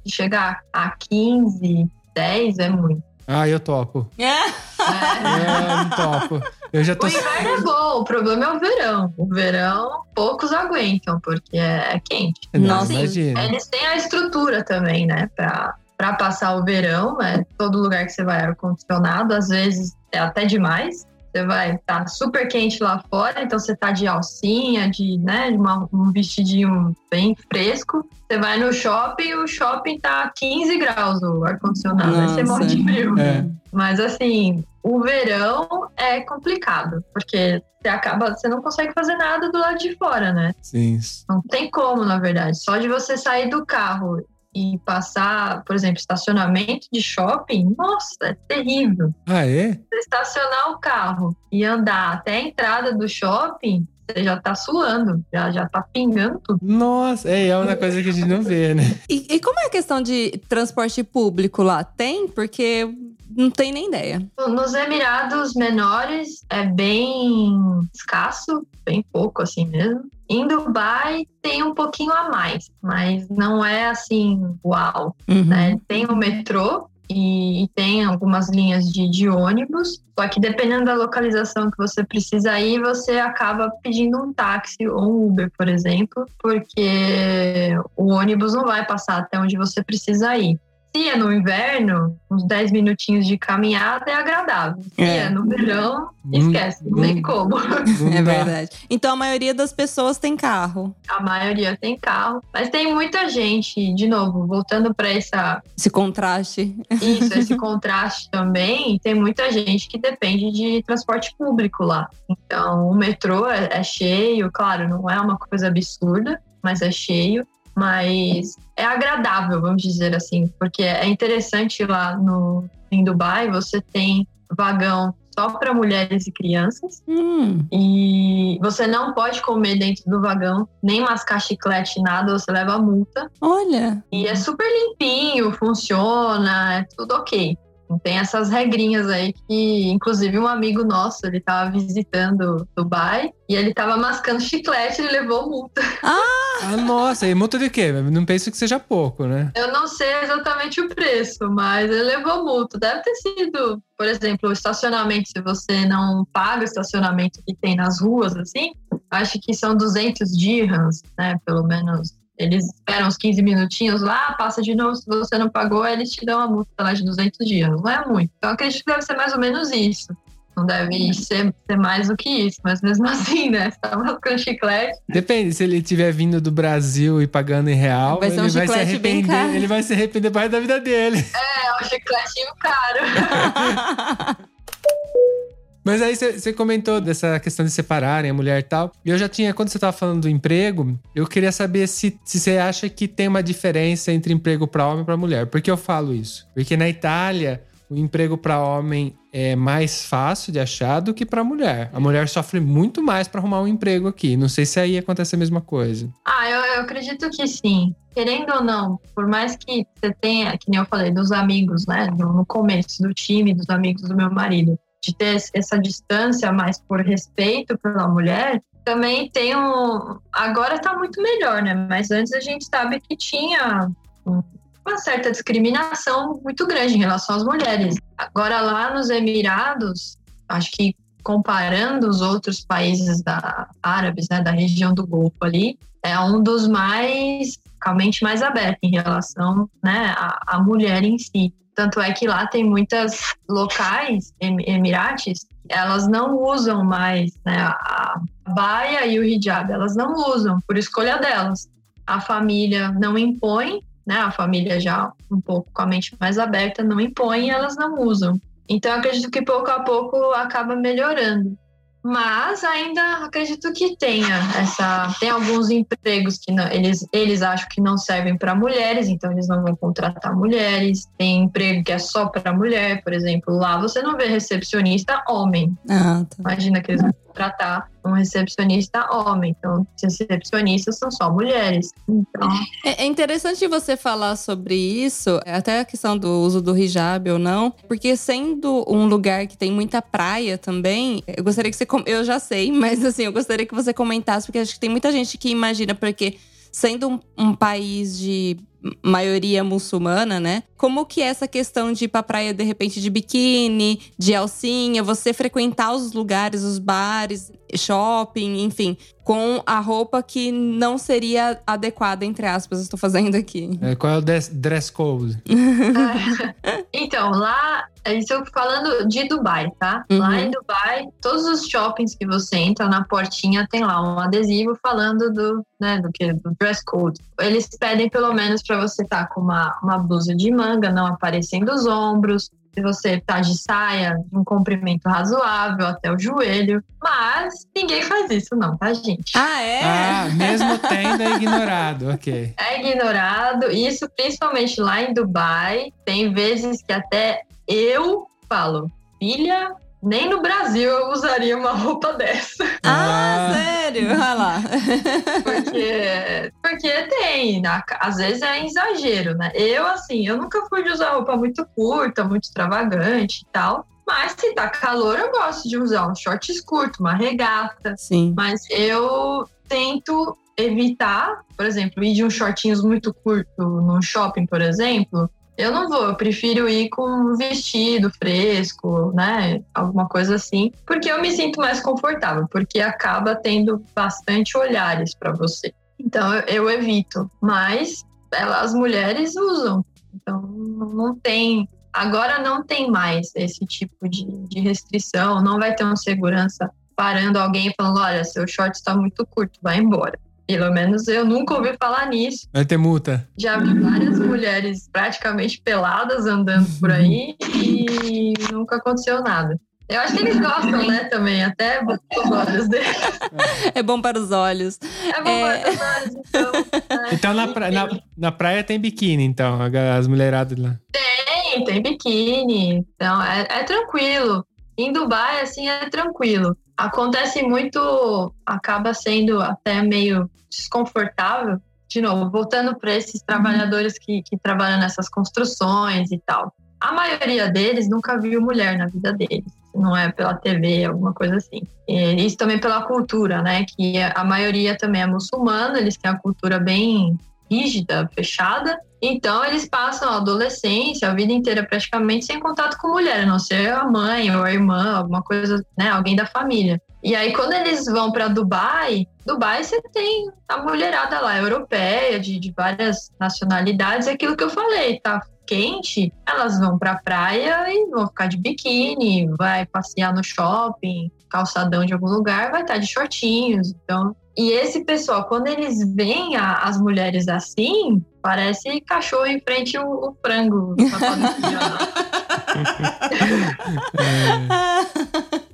se chegar a 15, 10 é muito. Ah, eu topo. É. É. É, eu topo. Eu já tô. O inverno é bom, o problema é o verão. O verão, poucos aguentam, porque é, é quente. Não, Nossa, imagina. Eles têm a estrutura também, né? Pra, pra passar o verão, é todo lugar que você vai ar-condicionado, às vezes é até demais. Você vai estar super quente lá fora, então você tá de alcinha, de, né, de uma- um vestidinho bem fresco. Você vai no shopping, o shopping tá 15 graus o ar-condicionado, aí você morre de frio. É. Mas assim, o verão é complicado, porque você acaba, você não consegue fazer nada do lado de fora, né? Sim. Não tem como, na verdade. Só de você sair do carro, e passar, por exemplo, estacionamento de shopping, nossa, é terrível. Ah, é? Você estacionar o carro e andar até a entrada do shopping, você já tá suando, já, já tá pingando tudo. Nossa, é, é uma coisa que a gente não vê, né? E, e como é a questão de transporte público lá? Tem? Porque não tem nem ideia. Nos Emirados Menores é bem escasso, bem pouco assim mesmo. Em Dubai tem um pouquinho a mais, mas não é assim, uau. Uhum. né? Tem o metrô e, tem algumas linhas de, de ônibus, só que dependendo da localização que você precisa ir, você acaba pedindo um táxi ou um Uber, por exemplo, porque o ônibus não vai passar até onde você precisa ir. Se é no inverno, uns 10 minutinhos de caminhada é agradável. Se É. é, no verão, esquece, não tem como. É verdade. Então a maioria das pessoas tem carro. A maioria tem carro, mas tem muita gente, de novo, voltando para essa Esse contraste. Isso, esse contraste também. Tem muita gente que depende de transporte público lá. Então, o metrô é, é cheio, claro, não é uma coisa absurda, mas é cheio. Mas é agradável, vamos dizer assim, porque é interessante lá no, em Dubai, você tem vagão só para mulheres e crianças. Hum. E você não pode comer dentro do vagão, nem mascar chiclete, nada, você leva multa. Olha. E é super limpinho, funciona, é tudo ok. Tem essas regrinhas aí que, inclusive, um amigo nosso, ele tava visitando Dubai e ele tava mascando chiclete e ele levou multa. Ah, nossa, e multa de quê? Não penso que seja pouco, né? Eu não sei exatamente o preço, mas ele levou multa. Deve ter sido, por exemplo, o estacionamento, se você não paga o estacionamento que tem nas ruas, assim, acho que são 200 dirhams, né, pelo menos. Eles esperam uns 15 minutinhos lá, passa de novo. Se você não pagou, eles te dão uma multa lá de 200 dias. Não é muito. Então, acredito que deve ser mais ou menos isso. Não deve ser, ser mais do que isso. Mas mesmo assim, né? Você tá mascando chiclete. Depende, se ele tiver vindo do Brasil e pagando em real, Vai ser ele um vai se arrepender. caro. Ele vai se arrepender mais da vida dele. É um chicletinho caro. Mas aí você comentou dessa questão de separarem a mulher e tal. E eu já tinha, quando você tava falando do emprego, eu queria saber se, se você acha que tem uma diferença entre emprego para homem e para mulher. Por que eu falo isso? Porque na Itália, o emprego para homem é mais fácil de achar do que para mulher. A mulher sofre muito mais para arrumar um emprego aqui. Não sei se aí acontece a mesma coisa. Ah, eu, eu acredito que sim. Querendo ou não, por mais que você tenha, que nem eu falei, dos amigos, né? No começo, do time, dos amigos do meu marido, de ter essa distância, mas por respeito pela mulher, também tem um. Agora tá muito melhor, né? Mas antes a gente sabe que tinha um- uma certa discriminação muito grande em relação às mulheres. Agora lá nos Emirados, acho que comparando os outros países da, árabes, né, da região do Golfo ali, é um dos mais, realmente mais aberto em relação né, à, à mulher em si. Tanto é que lá tem muitas locais, em- emirates, elas não usam mais né, a baia e o hijab, elas não usam, por escolha delas. A família não impõe, né, a família já um pouco com a mente mais aberta não impõe elas não usam. Então, acredito que pouco a pouco acaba melhorando. Mas ainda acredito que tenha essa. Tem alguns empregos que não- eles, eles acham que não servem para mulheres, então eles não vão contratar mulheres. Tem emprego que é só para mulher, por exemplo. Lá você não vê recepcionista homem. Ah, tá. Imagina que eles vão contratar um recepcionista homem. Então, os recepcionistas são só mulheres. Então, É é interessante você falar sobre isso, até a questão do uso do hijab ou não, porque sendo um lugar que tem muita praia também, eu gostaria que você. Eu já sei, mas assim, eu gostaria que você comentasse, porque acho que tem muita gente que imagina, porque sendo um, um país de maioria muçulmana, né? Como que é essa questão de ir pra praia de repente de biquíni, de alcinha, você frequentar os lugares, os bares, shopping, enfim, com a roupa que não seria adequada, entre aspas, eu estou fazendo aqui. É, qual é o dress code? Então, lá, isso eu falando de Dubai, tá? Uhum. Lá em Dubai, todos os shoppings que você entra, na portinha tem lá um adesivo falando do, né, do que do dress code. Eles pedem pelo menos para você estar com uma, uma blusa de manga, não aparecendo os ombros, se você tá de saia, de um comprimento razoável até o joelho. Mas ninguém faz isso, não, tá, gente? Ah, é? Ah, mesmo tendo é ignorado, ok. É ignorado. Isso principalmente lá em Dubai. Tem vezes que até eu falo, filha, nem no Brasil eu usaria uma roupa dessa. Ah, Ah. sério? Olha lá. Porque, porque tem, né? às vezes é exagero, né? Eu, assim, eu nunca fui de usar roupa muito curta, muito extravagante e tal. Mas se tá calor, eu gosto de usar um shorts curto, uma regata. Sim. Mas eu tento evitar, por exemplo, ir de uns shortinhos muito curto num shopping, por exemplo. Eu não vou, eu prefiro ir com um vestido fresco, né? Alguma coisa assim, porque eu me sinto mais confortável, porque acaba tendo bastante olhares para você. Então eu, evito, mas ela- as mulheres usam. Então não tem. Agora não tem mais esse tipo de, de restrição, não vai ter um segurança parando alguém e falando: olha, seu short está muito curto, vai embora. Pelo menos eu nunca ouvi falar nisso. Vai ter multa. Já vi várias mulheres praticamente peladas andando por aí e nunca aconteceu nada. Eu acho que eles gostam, né, também, até os olhos deles. É bom para os olhos. É bom É. para os olhos, então. né? Então na, pra- na, na praia tem biquíni, então, as mulheradas lá. Tem, tem biquíni, então é, é tranquilo. Em Dubai, assim, é tranquilo. Acontece muito, acaba sendo até meio desconfortável. De novo, voltando para esses trabalhadores que, que trabalham nessas construções e tal. A maioria deles nunca viu mulher na vida deles. Não é pela TV, alguma coisa assim. E isso também pela cultura, né? Que a maioria também é muçulmana, eles têm a cultura bem rígida, fechada. Então, eles passam a adolescência, a vida inteira praticamente sem contato com mulher, a não ser a mãe ou a irmã, alguma coisa, né, alguém da família. E aí, quando eles vão para Dubai, Dubai você tem a mulherada lá, europeia, de, de várias nacionalidades, é aquilo que eu falei, tá quente, elas vão pra praia e vão ficar de biquíni, vai passear no shopping, calçadão de algum lugar, vai estar de shortinhos. Então, e esse pessoal, quando eles veem a- as mulheres assim, parece cachorro em frente o, o frango.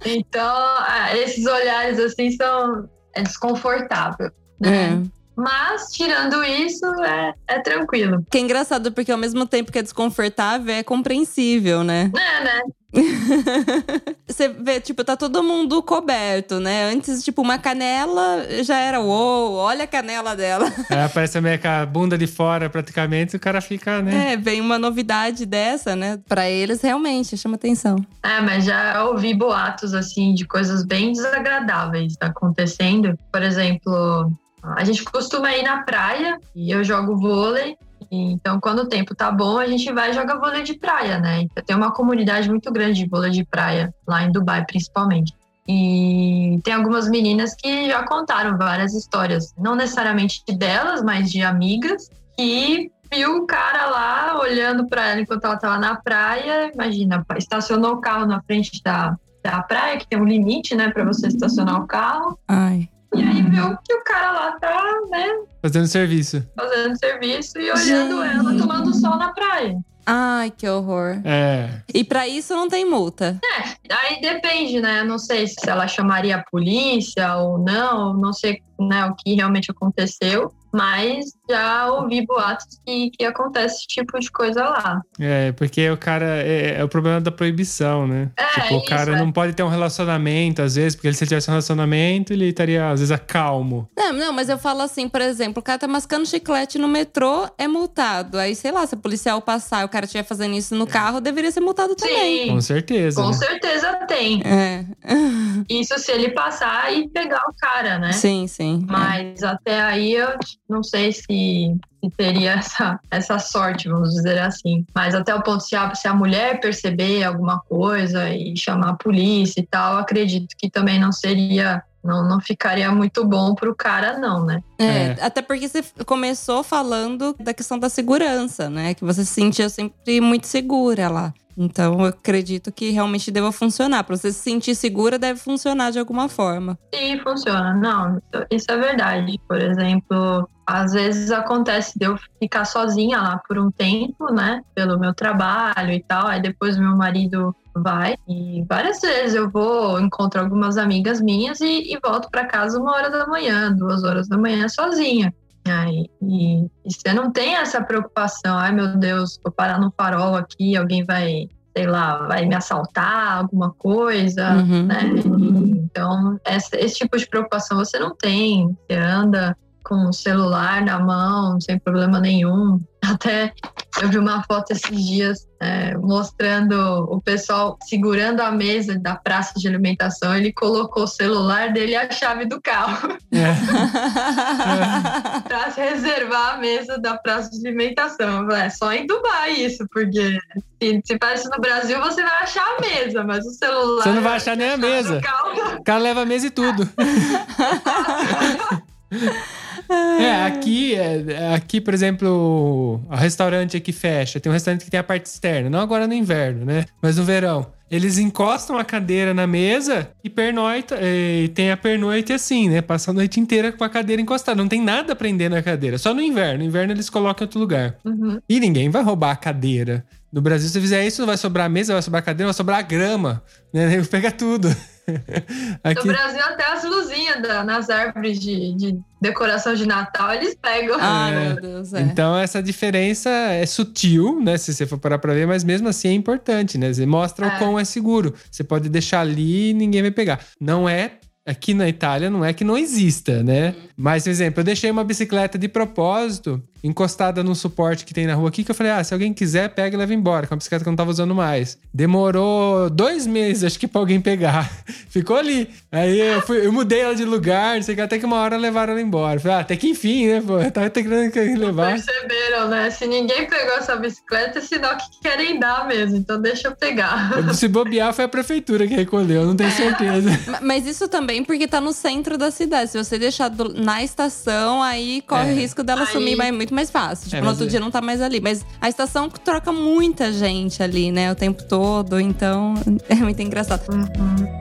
então, ah, esses olhares assim são é desconfortável, né? É. Mas tirando isso, é, é tranquilo. Que é engraçado, porque ao mesmo tempo que é desconfortável, é compreensível, né? É, né? Você vê, tipo, tá todo mundo coberto, né? Antes, tipo, uma canela já era, uou, olha a canela dela. Aí aparece também com a bunda de fora, praticamente, e o cara fica, né? É, vem uma novidade dessa, né? Pra eles, realmente, chama atenção. É, mas já ouvi boatos assim de coisas bem desagradáveis acontecendo. Por exemplo, a gente costuma ir na praia e eu jogo vôlei. Então, quando o tempo tá bom, a gente vai jogar vôlei de praia, né? Tem uma comunidade muito grande de vôlei de praia, lá em Dubai, principalmente. E tem algumas meninas que já contaram várias histórias, não necessariamente delas, mas de amigas, que viu o cara lá olhando para ela enquanto ela tava na praia. Imagina, estacionou o carro na frente da, da praia, que tem um limite, né, para você estacionar o carro. Ai. E aí viu que o cara lá tá, né, Fazendo serviço. fazendo serviço e olhando Gente. ela tomando sol na praia. Ai, que horror. É. E pra isso não tem multa. Aí depende, né? Eu não sei se ela chamaria a polícia ou não, não sei né, o que realmente aconteceu, mas já ouvi boatos que, que acontece esse tipo de coisa lá. É, porque o cara. É, é o problema da proibição, né? É, tipo, o isso, cara é. não pode ter um relacionamento, às vezes, porque ele, se ele tivesse um relacionamento, ele estaria, às vezes, acalmo. Não, não, mas eu falo assim, por exemplo, o cara tá mascando chiclete no metrô, é multado. Aí, sei lá, se o policial passar e o cara estiver fazendo isso no carro, deveria ser multado também. Sim, Com certeza. com né? certeza tem. É. Isso se ele passar e pegar o cara, né? Sim, sim. Mas até aí eu não sei se, se teria essa, essa sorte, vamos dizer assim. Mas até o ponto se a, se a mulher perceber alguma coisa e chamar a polícia e tal, acredito que também não seria Não, não ficaria muito bom pro cara, não, né? É, É. até porque você começou falando da questão da segurança, né? Que você se sentia sempre muito segura lá. Então, eu acredito que realmente deva funcionar. Pra você se sentir segura, deve funcionar de alguma forma. Sim, funciona. Não, isso é verdade. Por exemplo, às vezes acontece de eu ficar sozinha lá por um tempo, né? Pelo meu trabalho e tal. Aí depois meu marido vai. E várias vezes eu vou, encontro algumas amigas minhas e, e volto para casa uma hora da manhã, duas horas da manhã sozinha. Aí, e, e você não tem essa preocupação, ai meu Deus, vou parar no farol aqui, alguém vai, sei lá, vai me assaltar, alguma coisa Uhum. né? Então, esse, esse tipo de preocupação você não tem. Você anda com o celular na mão, sem problema nenhum. Até eu vi uma foto esses dias é, mostrando o pessoal segurando a mesa da praça de alimentação. Ele colocou o celular dele e a chave do carro É. para reservar a mesa da praça de alimentação. Falei, É só em Dubai isso, porque se, se isso no Brasil, você vai achar a mesa, mas o celular. Você não vai achar nem a do mesa. O cara leva a mesa e tudo. É, aqui, é, aqui, por exemplo, o restaurante aqui fecha. Tem um restaurante que tem a parte externa. Não agora no inverno, né? Mas no verão. Eles encostam a cadeira na mesa e pernoita, e tem a pernoite assim, né? Passa a noite inteira com a cadeira encostada. Não tem nada prender na cadeira. Só no inverno. No inverno eles colocam em outro lugar. Uhum. E ninguém vai roubar a cadeira. No Brasil, se você fizer isso, não vai sobrar a mesa, vai sobrar a cadeira, vai sobrar a grama. Né? Pega tudo. No Aqui, Brasil, até as luzinhas da- nas árvores de, de decoração de Natal, eles pegam. Ai, É. meu Deus, é. Então, essa diferença é sutil, né? Se você for parar pra ver, mas mesmo assim é importante, né? Você mostra o É. quão é seguro. Você pode deixar ali e ninguém vai pegar. Não é. Aqui na Itália não é que não exista, né? Mas, por exemplo, eu deixei uma bicicleta de propósito encostada num suporte que tem na rua aqui, que eu falei, ah, se alguém quiser, pega e leva embora, que é uma bicicleta que eu não tava usando mais. Demorou dois meses, acho que, pra alguém pegar. Ficou ali. Aí eu, fui- eu mudei ela de lugar, não sei o que, até que uma hora levaram ela embora. Falei, ah, até que enfim, né, pô? Eu tava tentando levar. Perceberam, né? Se ninguém pegou essa bicicleta, é sinal que querem dar mesmo. Então deixa eu pegar. Se bobear, foi a prefeitura que recolheu, não tenho certeza. Ma- Mas isso também porque tá no centro da cidade. Se você deixar do- na estação, aí corre É. o risco dela Aí- sumir, mas é muito mais fácil. Tipo, É, no outro é- dia não tá mais ali. Mas a estação troca muita gente ali, né? O tempo todo. Então, é muito engraçado. Uhum,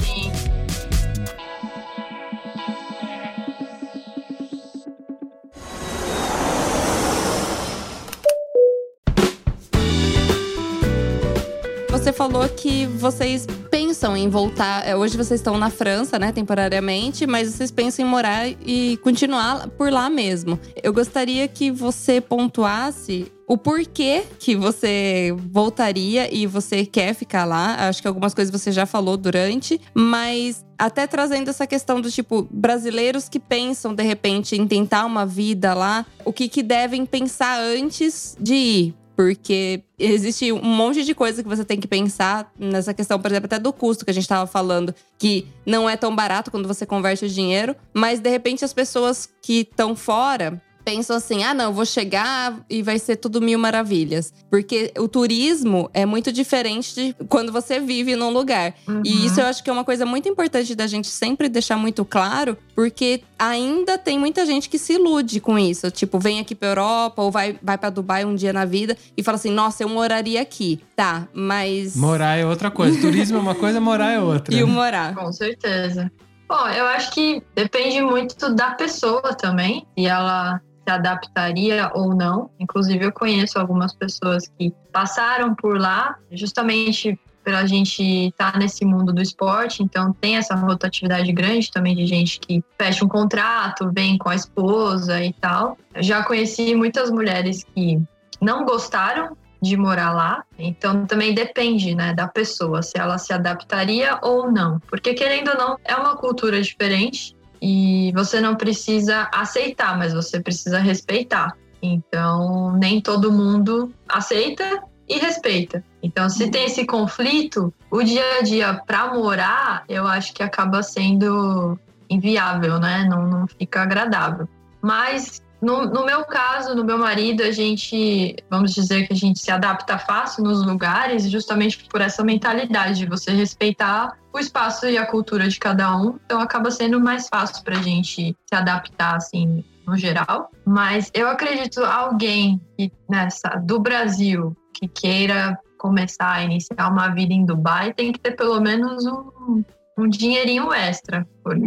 Você falou que vocês pensam em voltar. é, Hoje vocês estão na França, né, temporariamente, mas vocês pensam em morar e continuar por lá mesmo. Eu gostaria que você pontuasse o porquê que você voltaria e você quer ficar lá. Acho que algumas coisas você já falou durante, mas até trazendo essa questão do tipo brasileiros que pensam de repente em tentar uma vida lá, o que que devem pensar antes de ir? Porque existe um monte de coisa que você tem que pensar nessa questão, por exemplo, até do custo que a gente estava falando, que não é tão barato quando você converte o dinheiro, mas de repente as pessoas que estão fora pensam assim: ah, não, eu vou chegar e vai ser tudo mil maravilhas. Porque o turismo é muito diferente de quando você vive num lugar. Uhum. E isso eu acho que é uma coisa muito importante da gente sempre deixar muito claro, porque ainda tem muita gente que se ilude com isso. Tipo, vem aqui pra Europa ou vai, vai para Dubai um dia na vida e fala assim: nossa, eu moraria aqui. Tá, mas. Morar é outra coisa. Turismo é uma coisa, morar é outra. E o morar. Com certeza. Bom, eu acho que depende muito da pessoa também, se ela se adaptaria ou não. Inclusive, eu conheço algumas pessoas que passaram por lá, justamente pela gente estar nesse mundo do esporte, então tem essa rotatividade grande também de gente que fecha um contrato, vem com a esposa e tal. Eu já conheci muitas mulheres que não gostaram de morar lá. Então também depende, né, da pessoa se ela se adaptaria ou não, porque querendo ou não é uma cultura diferente e você não precisa aceitar, mas você precisa respeitar. Então nem todo mundo aceita e respeita. Então se tem esse conflito, o dia a dia para morar, eu acho que acaba sendo inviável, né? Não, não fica agradável. Mas No, no, meu caso, no meu marido, a gente, vamos dizer que a gente se adapta fácil nos lugares, justamente por essa mentalidade de você respeitar o espaço e a cultura de cada um. Então, acaba sendo mais fácil para a gente se adaptar, assim, no geral. Mas eu acredito alguém que, nessa, do Brasil que queira começar a iniciar uma vida em Dubai tem que ter pelo menos um, um dinheirinho extra, porque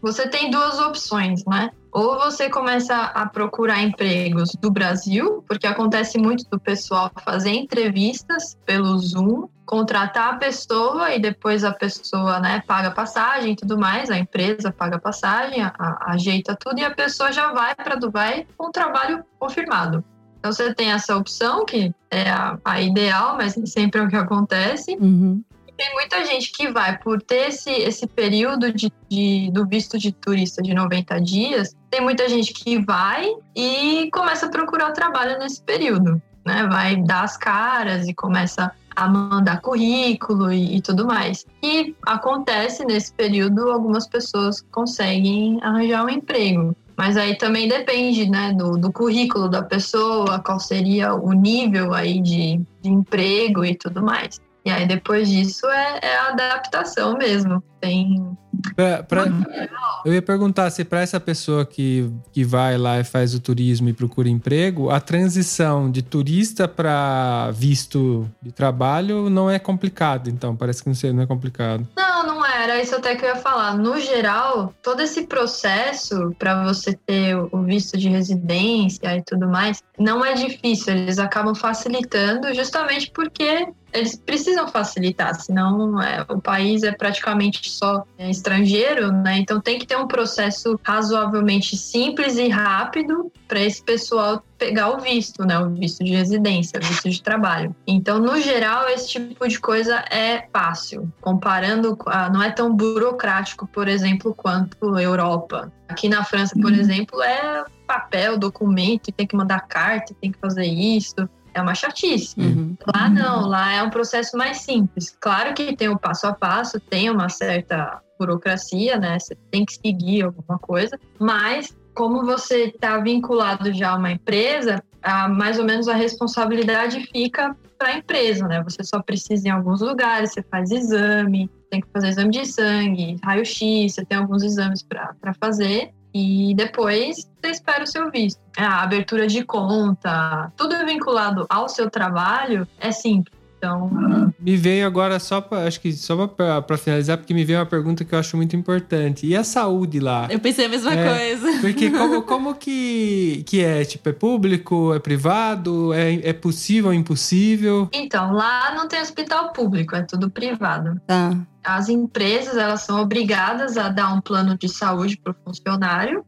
você tem duas opções, né? Ou você começa a procurar empregos do Brasil, porque acontece muito do pessoal fazer entrevistas pelo Zoom, contratar a pessoa e depois a pessoa né, paga passagem e tudo mais, a empresa paga passagem, a, a, ajeita tudo e a pessoa já vai para Dubai com o trabalho confirmado. Então você tem essa opção, que é a, a ideal, mas nem sempre é o que acontece. Uhum tem muita gente que vai por ter esse, esse período de, de, do visto de turista de 90 dias, tem muita gente que vai e começa a procurar trabalho nesse período, né? Vai dar as caras e começa a mandar currículo e, e tudo mais. E acontece nesse período, algumas pessoas conseguem arranjar um emprego. Mas aí também depende, né, do, do currículo da pessoa, qual seria o nível aí de, de emprego e tudo mais. E aí depois disso é, é a adaptação mesmo. Tem. Pra, pra, eu ia perguntar se para essa pessoa que, que vai lá e faz o turismo e procura emprego, a transição de turista para visto de trabalho não é complicado, então parece que não é complicado. Não, não era isso até que eu ia falar. No geral, todo esse processo para você ter o visto de residência e tudo mais, não é difícil. Eles acabam facilitando justamente porque eles precisam facilitar, senão é, o país é praticamente só é, estrangeiro, né? Então tem que ter um processo razoavelmente simples e rápido para esse pessoal pegar o visto, né? O visto de residência, o visto de trabalho. Então, no geral, esse tipo de coisa é fácil, comparando, a, não é tão burocrático, por exemplo, quanto a Europa. Aqui na França, por uhum. exemplo, é papel, documento, tem que mandar carta, tem que fazer isso é uma chatice. Uhum. Lá não, lá é um processo mais simples. Claro que tem o passo a passo, tem uma certa burocracia, né? Você tem que seguir alguma coisa, mas como você está vinculado já a uma empresa, a, mais ou menos a responsabilidade fica para a empresa, né? Você só precisa em alguns lugares, você faz exame, tem que fazer exame de sangue, raio-x, você tem alguns exames para fazer e depois você espera o seu visto. A abertura de conta, tudo vinculado ao seu trabalho é simples. Então. Me veio agora só para acho que só para finalizar, porque me veio uma pergunta que eu acho muito importante. E a saúde lá? Eu pensei a mesma é, coisa. Porque como, como que, que é? Tipo, é público, é privado, é, é possível, é impossível? Então, lá não tem hospital público, é tudo privado. Tá. As empresas, elas são obrigadas a dar um plano de saúde para o funcionário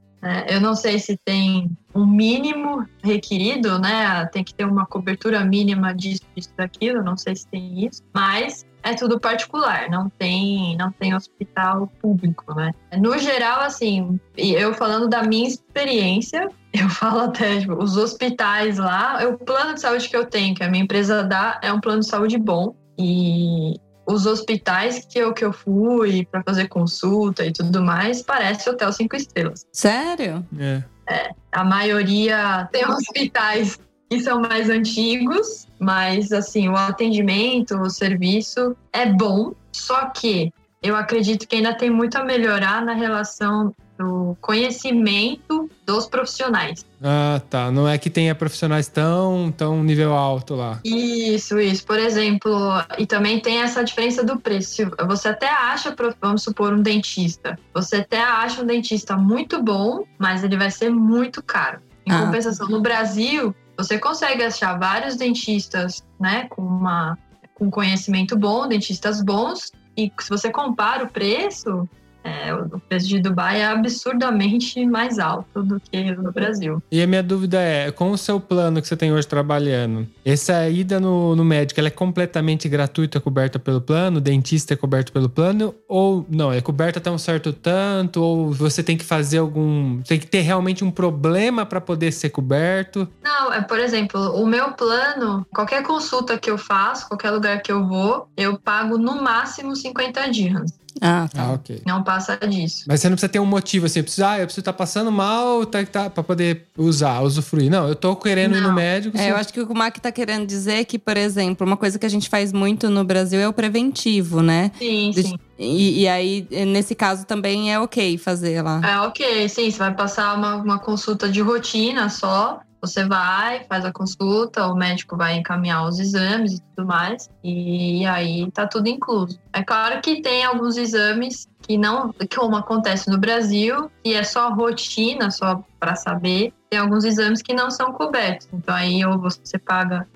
eu não sei se tem um mínimo requerido, né? Tem que ter uma cobertura mínima disso, disso, daquilo. Não sei se tem isso, mas é tudo particular. Não tem, não tem hospital público, né? No geral, assim, eu falando da minha experiência, eu falo até tipo, os hospitais lá, o plano de saúde que eu tenho, que a minha empresa dá, é um plano de saúde bom. E os hospitais que eu, que eu fui para fazer consulta e tudo mais, parece hotel cinco estrelas. Sério? É. é. A maioria tem hospitais que são mais antigos, mas assim, o atendimento, o serviço é bom, só que eu acredito que ainda tem muito a melhorar na relação do conhecimento dos profissionais. Ah, tá. Não é que tenha profissionais tão, tão nível alto lá. Isso, isso. Por exemplo, e também tem essa diferença do preço. Você até acha, vamos supor, um dentista. Você até acha um dentista muito bom, mas ele vai ser muito caro. Em ah. compensação, no Brasil, você consegue achar vários dentistas, né, com uma com conhecimento bom, dentistas bons, e se você compara o preço, é, o preço de Dubai é absurdamente mais alto do que no Brasil. E a minha dúvida é, com o seu plano que você tem hoje trabalhando, essa ida no, no médico, ela é completamente gratuita, coberta pelo plano? O dentista é coberto pelo plano? Ou não, é coberta até um certo tanto? Ou você tem que fazer algum... Tem que ter realmente um problema para poder ser coberto? Não, é, por exemplo, o meu plano, qualquer consulta que eu faço, qualquer lugar que eu vou, eu pago no máximo 50 dirhams. Ah, tá. Ah, ok. Não passa disso. Mas você não precisa ter um motivo assim, precisa, ah, eu preciso estar passando mal tá, tá, pra poder usar, usufruir. Não, eu tô querendo ir no Não. médico. É, você- eu acho que o que o Mac tá querendo dizer é que, por exemplo, uma coisa que a gente faz muito no Brasil é o preventivo, né? Sim, Deixa- sim. E, e aí, nesse caso, também é ok fazer lá. É ok, sim. Você vai passar uma, uma consulta de rotina só. Você vai, faz a consulta, o médico vai encaminhar os exames e tudo mais. E aí tá tudo incluso. É claro que tem alguns exames que não, como acontece no Brasil, e é só rotina, só para saber. Tem alguns exames que não são cobertos. Então aí ou você paga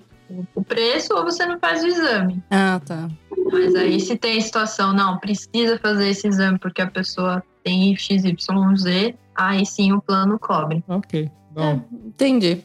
o- preço ou você não faz o exame. Ah, tá. Mas aí se tem situação, não, precisa fazer esse exame porque a pessoa tem XYZ, aí sim o plano cobre. Ok. Bom, Entendi.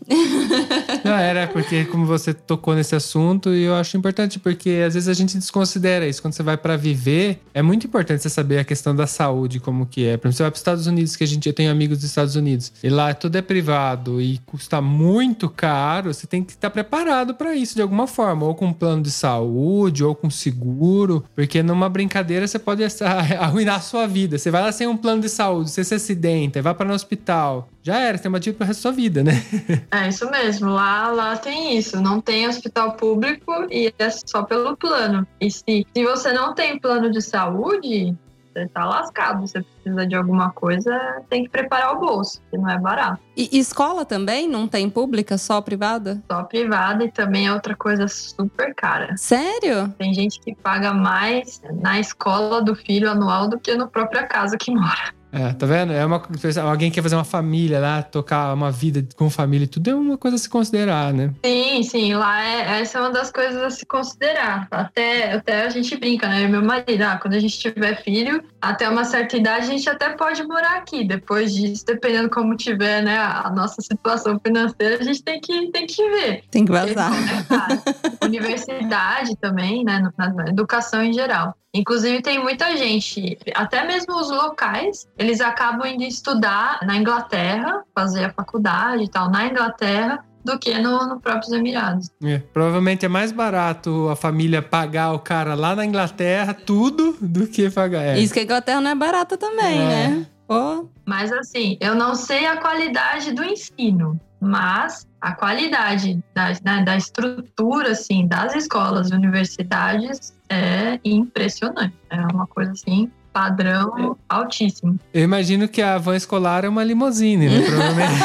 não era porque como você tocou nesse assunto e eu acho importante porque às vezes a gente desconsidera isso. Quando você vai pra viver, é muito importante você saber a questão da saúde, como que é. Por exemplo, você vai para os Estados Unidos, que a gente eu tenho amigos dos Estados Unidos, e lá tudo é privado e custa muito caro, você tem que estar preparado pra isso de alguma forma, ou com um plano de saúde, ou com seguro, porque numa brincadeira você pode arruinar a sua vida. Você vai lá sem um plano de saúde, você se acidenta, vai para no hospital, já era, você tem uma dívida pro resto da sua vida, né? É isso mesmo, lá, lá tem isso, não tem hospital público e é só pelo plano. E se, se você não tem plano de saúde, você tá lascado. Você precisa de alguma coisa, tem que preparar o bolso, que não é barato. E e escola também? Não tem pública, só privada? Só privada e também é outra coisa super cara. Sério? Tem gente que paga mais na escola do filho anual do que na própria casa que mora. É, tá vendo? É uma alguém quer fazer uma família lá, tocar uma vida com família e tudo é uma coisa a se considerar, né? Sim, sim, lá é, essa é uma das coisas a se considerar. Até, até a gente brinca, né? Eu e meu marido, ah, quando a gente tiver filho, até uma certa idade a gente até pode morar aqui. Depois disso, dependendo como tiver, né, a nossa situação financeira, a gente tem que, tem que ver. Tem que Porque vazar. é caro. Universidade também, né? Na, na educação em geral. Inclusive, tem muita gente, até mesmo os locais, eles acabam indo estudar na Inglaterra, fazer a faculdade e tal, na Inglaterra, do que no, no próprios Emirados. É, provavelmente é mais barato a família pagar o cara lá na Inglaterra tudo do que pagar. É. Isso que a Inglaterra não é barata também, É. né? Pô, Mas assim, eu não sei a qualidade do ensino, mas a qualidade da, da, da estrutura assim das escolas e universidades é impressionante. É uma coisa assim padrão altíssimo. Eu imagino que a van escolar é uma limousine, né? Provavelmente.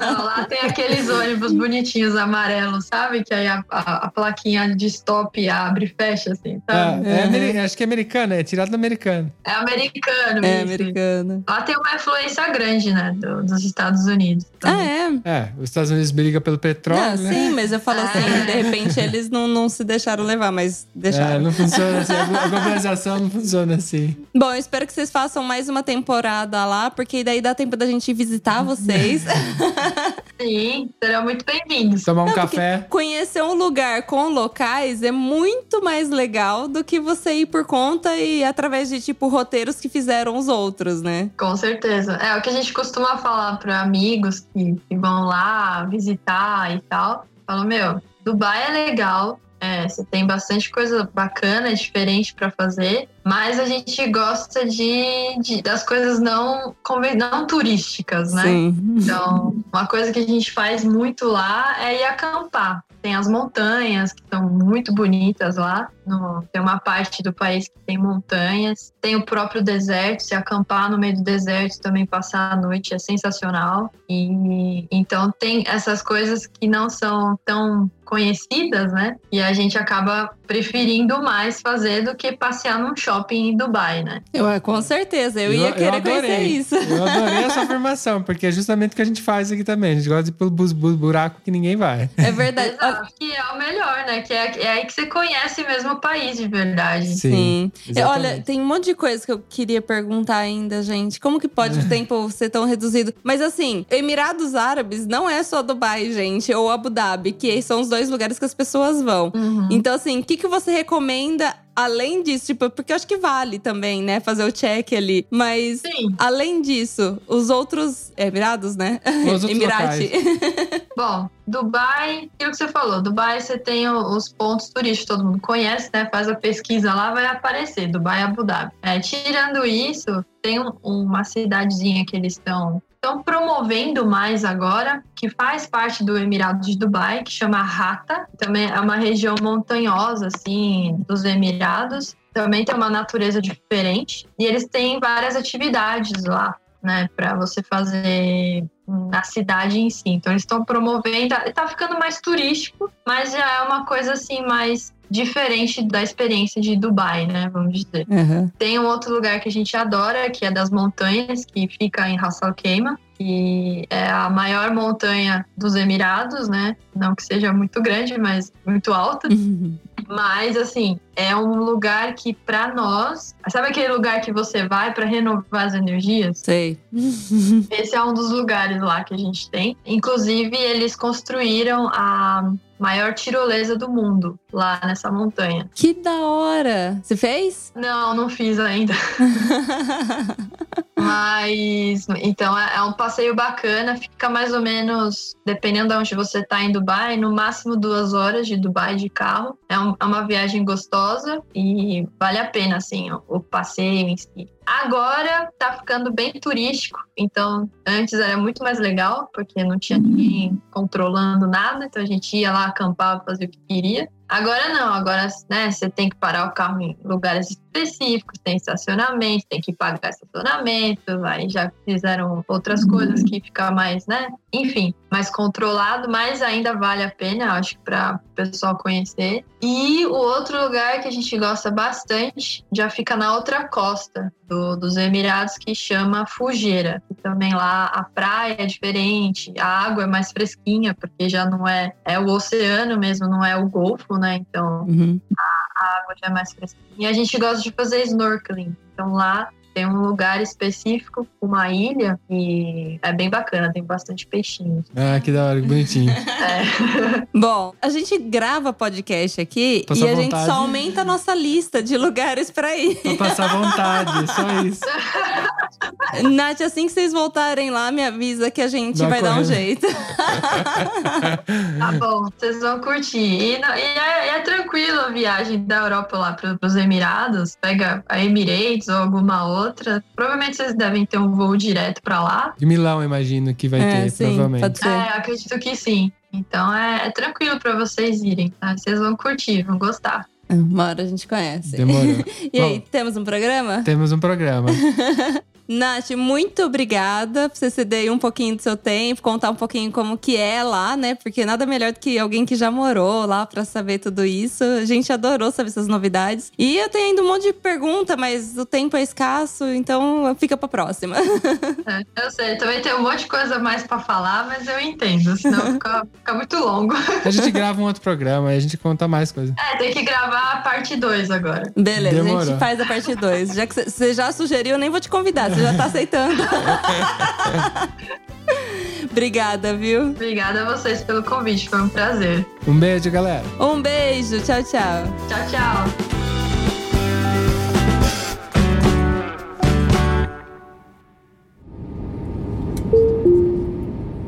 Não, lá tem aqueles ônibus bonitinhos amarelos, sabe? Que aí a, a- a plaquinha de stop abre e fecha, assim, Ah, sabe? é ameri- acho que é americano, é tirado do americano. É americano, é isso. americana. Lá tem uma influência grande, né? do- dos Estados Unidos. Ah, também. é? É, os Estados Unidos brigam pelo petróleo, Não, né? sim, mas eu falo assim, Ah. de repente eles não, não se deixaram levar, mas É, deixaram. não funciona assim. A globalização não funciona assim. Bom, eu espero que vocês façam mais uma temporada lá, porque daí dá tempo da gente visitar vocês. Sim, serão muito bem-vindos. Tomar um Não, café. Conhecer um lugar com locais é muito mais legal do que você ir por conta e através de, tipo, roteiros que fizeram os outros, né? Com certeza. É o que a gente costuma falar para amigos que, que vão lá visitar e tal. Falam, meu, Dubai é legal, é, você tem bastante coisa bacana, diferente para fazer, mas a gente gosta de, de- das coisas não, não turísticas, né? Sim. Então, uma coisa que a gente faz muito lá é ir acampar. Tem as montanhas, que são muito bonitas lá. No- tem uma parte do país que tem montanhas. Tem o próprio deserto. Se acampar no meio do deserto também passar a noite é sensacional. E então tem essas coisas que não são tão conhecidas, né? E a gente acaba preferindo mais fazer do que passear num shopping em Dubai, né? Eu, com certeza, eu, ia querer conhecer adorei. isso. Eu adorei essa afirmação, porque é justamente o que a gente faz aqui também. A gente gosta de ir pelo buraco que ninguém vai. É verdade. Exato, que é o melhor, né? Que é, é aí que você conhece mesmo o país de verdade. Sim. É, exatamente. Olha, tem um monte de coisa que eu queria perguntar ainda, gente. Como que pode o tempo ser tão reduzido? Mas assim, Emirados Árabes não é só Dubai, gente, ou Abu Dhabi, que são os dois lugares que as pessoas vão. Uhum. Então, assim, o que, que você recomenda além disso, tipo, porque eu acho que vale também, né? Fazer o check ali. Mas, Sim. além disso, os outros Emirados, né? Os outros Emirate. Bom, Dubai, aquilo que você falou, Dubai você tem o- os pontos turísticos, todo mundo conhece, né? Faz a pesquisa lá, vai aparecer, Dubai Abu Dhabi. É, tirando isso, tem um- uma cidadezinha que eles estão estão promovendo mais agora, que faz parte do Emirado de Dubai, que chama Rata. Também é uma região montanhosa, assim, dos Emirados. Também tem uma natureza diferente. E eles têm várias atividades lá, né, para você fazer na cidade em si. Então eles estão promovendo, está ficando mais turístico, mas já é uma coisa assim mais diferente da experiência de Dubai, né, vamos dizer. Aham. Tem um outro lugar que a gente adora, que é das montanhas, que fica em Ras Al Khaimah, que é a maior montanha dos Emirados, né? Não que seja muito grande, mas muito alta. Mas, assim, é um lugar que, para nós. Sabe aquele lugar que você vai para renovar as energias? Sei. Esse é um dos lugares lá que a gente tem. Inclusive, eles construíram a maior tirolesa do mundo lá nessa montanha. Que da hora! Você fez? Não, não fiz ainda. Mas então é é um passeio bacana, fica mais ou menos, dependendo de onde você tá em Dubai, no máximo duas horas de Dubai de carro. É, um- é uma viagem gostosa e vale a pena, assim, o, o passeio em si. Agora tá ficando bem turístico, então antes era muito mais legal, porque não tinha ninguém controlando nada, então a gente ia lá acampar, fazer o que queria. Agora não, agora né, você tem que parar o carro em lugares específicos, tem estacionamento, tem que pagar estacionamento, aí já fizeram outras coisas que fica mais, né? Enfim, mais controlado, mas ainda vale a pena, acho que para o pessoal conhecer. E o outro lugar que a gente gosta bastante já fica na outra costa do- dos Emirados, que chama Fujeira. E também lá a praia é diferente, a água é mais fresquinha, porque já não é, é o oceano mesmo, não é o Golfo, né? Então Uhum. a água já é mais fresquinha. E a gente gosta de fazer snorkeling. Então lá tem um lugar específico, uma ilha, e é bem bacana, tem bastante peixinho. Ah, que da hora, que bonitinho. É. Bom, a gente grava podcast aqui Passa e a gente vontade. só aumenta a nossa lista de lugares pra ir. Pra passar vontade, só isso. Nath, assim que vocês voltarem lá, me avisa que a gente Dá vai dar um correndo. jeito. Tá bom, vocês vão curtir. E, não- e é, é tranquilo a viagem da Europa lá para os Emirados. Pega a Emirates ou alguma outra. Provavelmente vocês devem ter um voo direto para lá. De Milão, imagino que vai É, ter, sim, provavelmente. pode ser. É, acredito que sim. Então é, é tranquilo para vocês irem. tá? Vocês vão curtir, vão gostar. Uma hora a gente conhece. Demorou. E aí, Bom. temos um programa? Temos um programa. Nath, muito obrigada por você ceder um pouquinho do seu tempo, contar um pouquinho como que é lá, né? Porque nada melhor do que alguém que já morou lá pra saber tudo isso. A gente adorou saber essas novidades. E eu tenho ainda um monte de pergunta, mas o tempo é escasso, então fica pra próxima. É, eu sei, também tem um monte de coisa mais para falar, mas eu entendo, senão fica, fica muito longo. A gente grava um outro programa e a gente conta mais coisas. É, tem que gravar a parte 2 agora. Beleza, a Demorou. gente faz a parte 2. Já que você já sugeriu, eu nem vou te convidar, já tá aceitando. Obrigada, viu? Obrigada a vocês pelo convite, foi um prazer. Um beijo, galera. Um beijo, tchau, tchau. Tchau, tchau.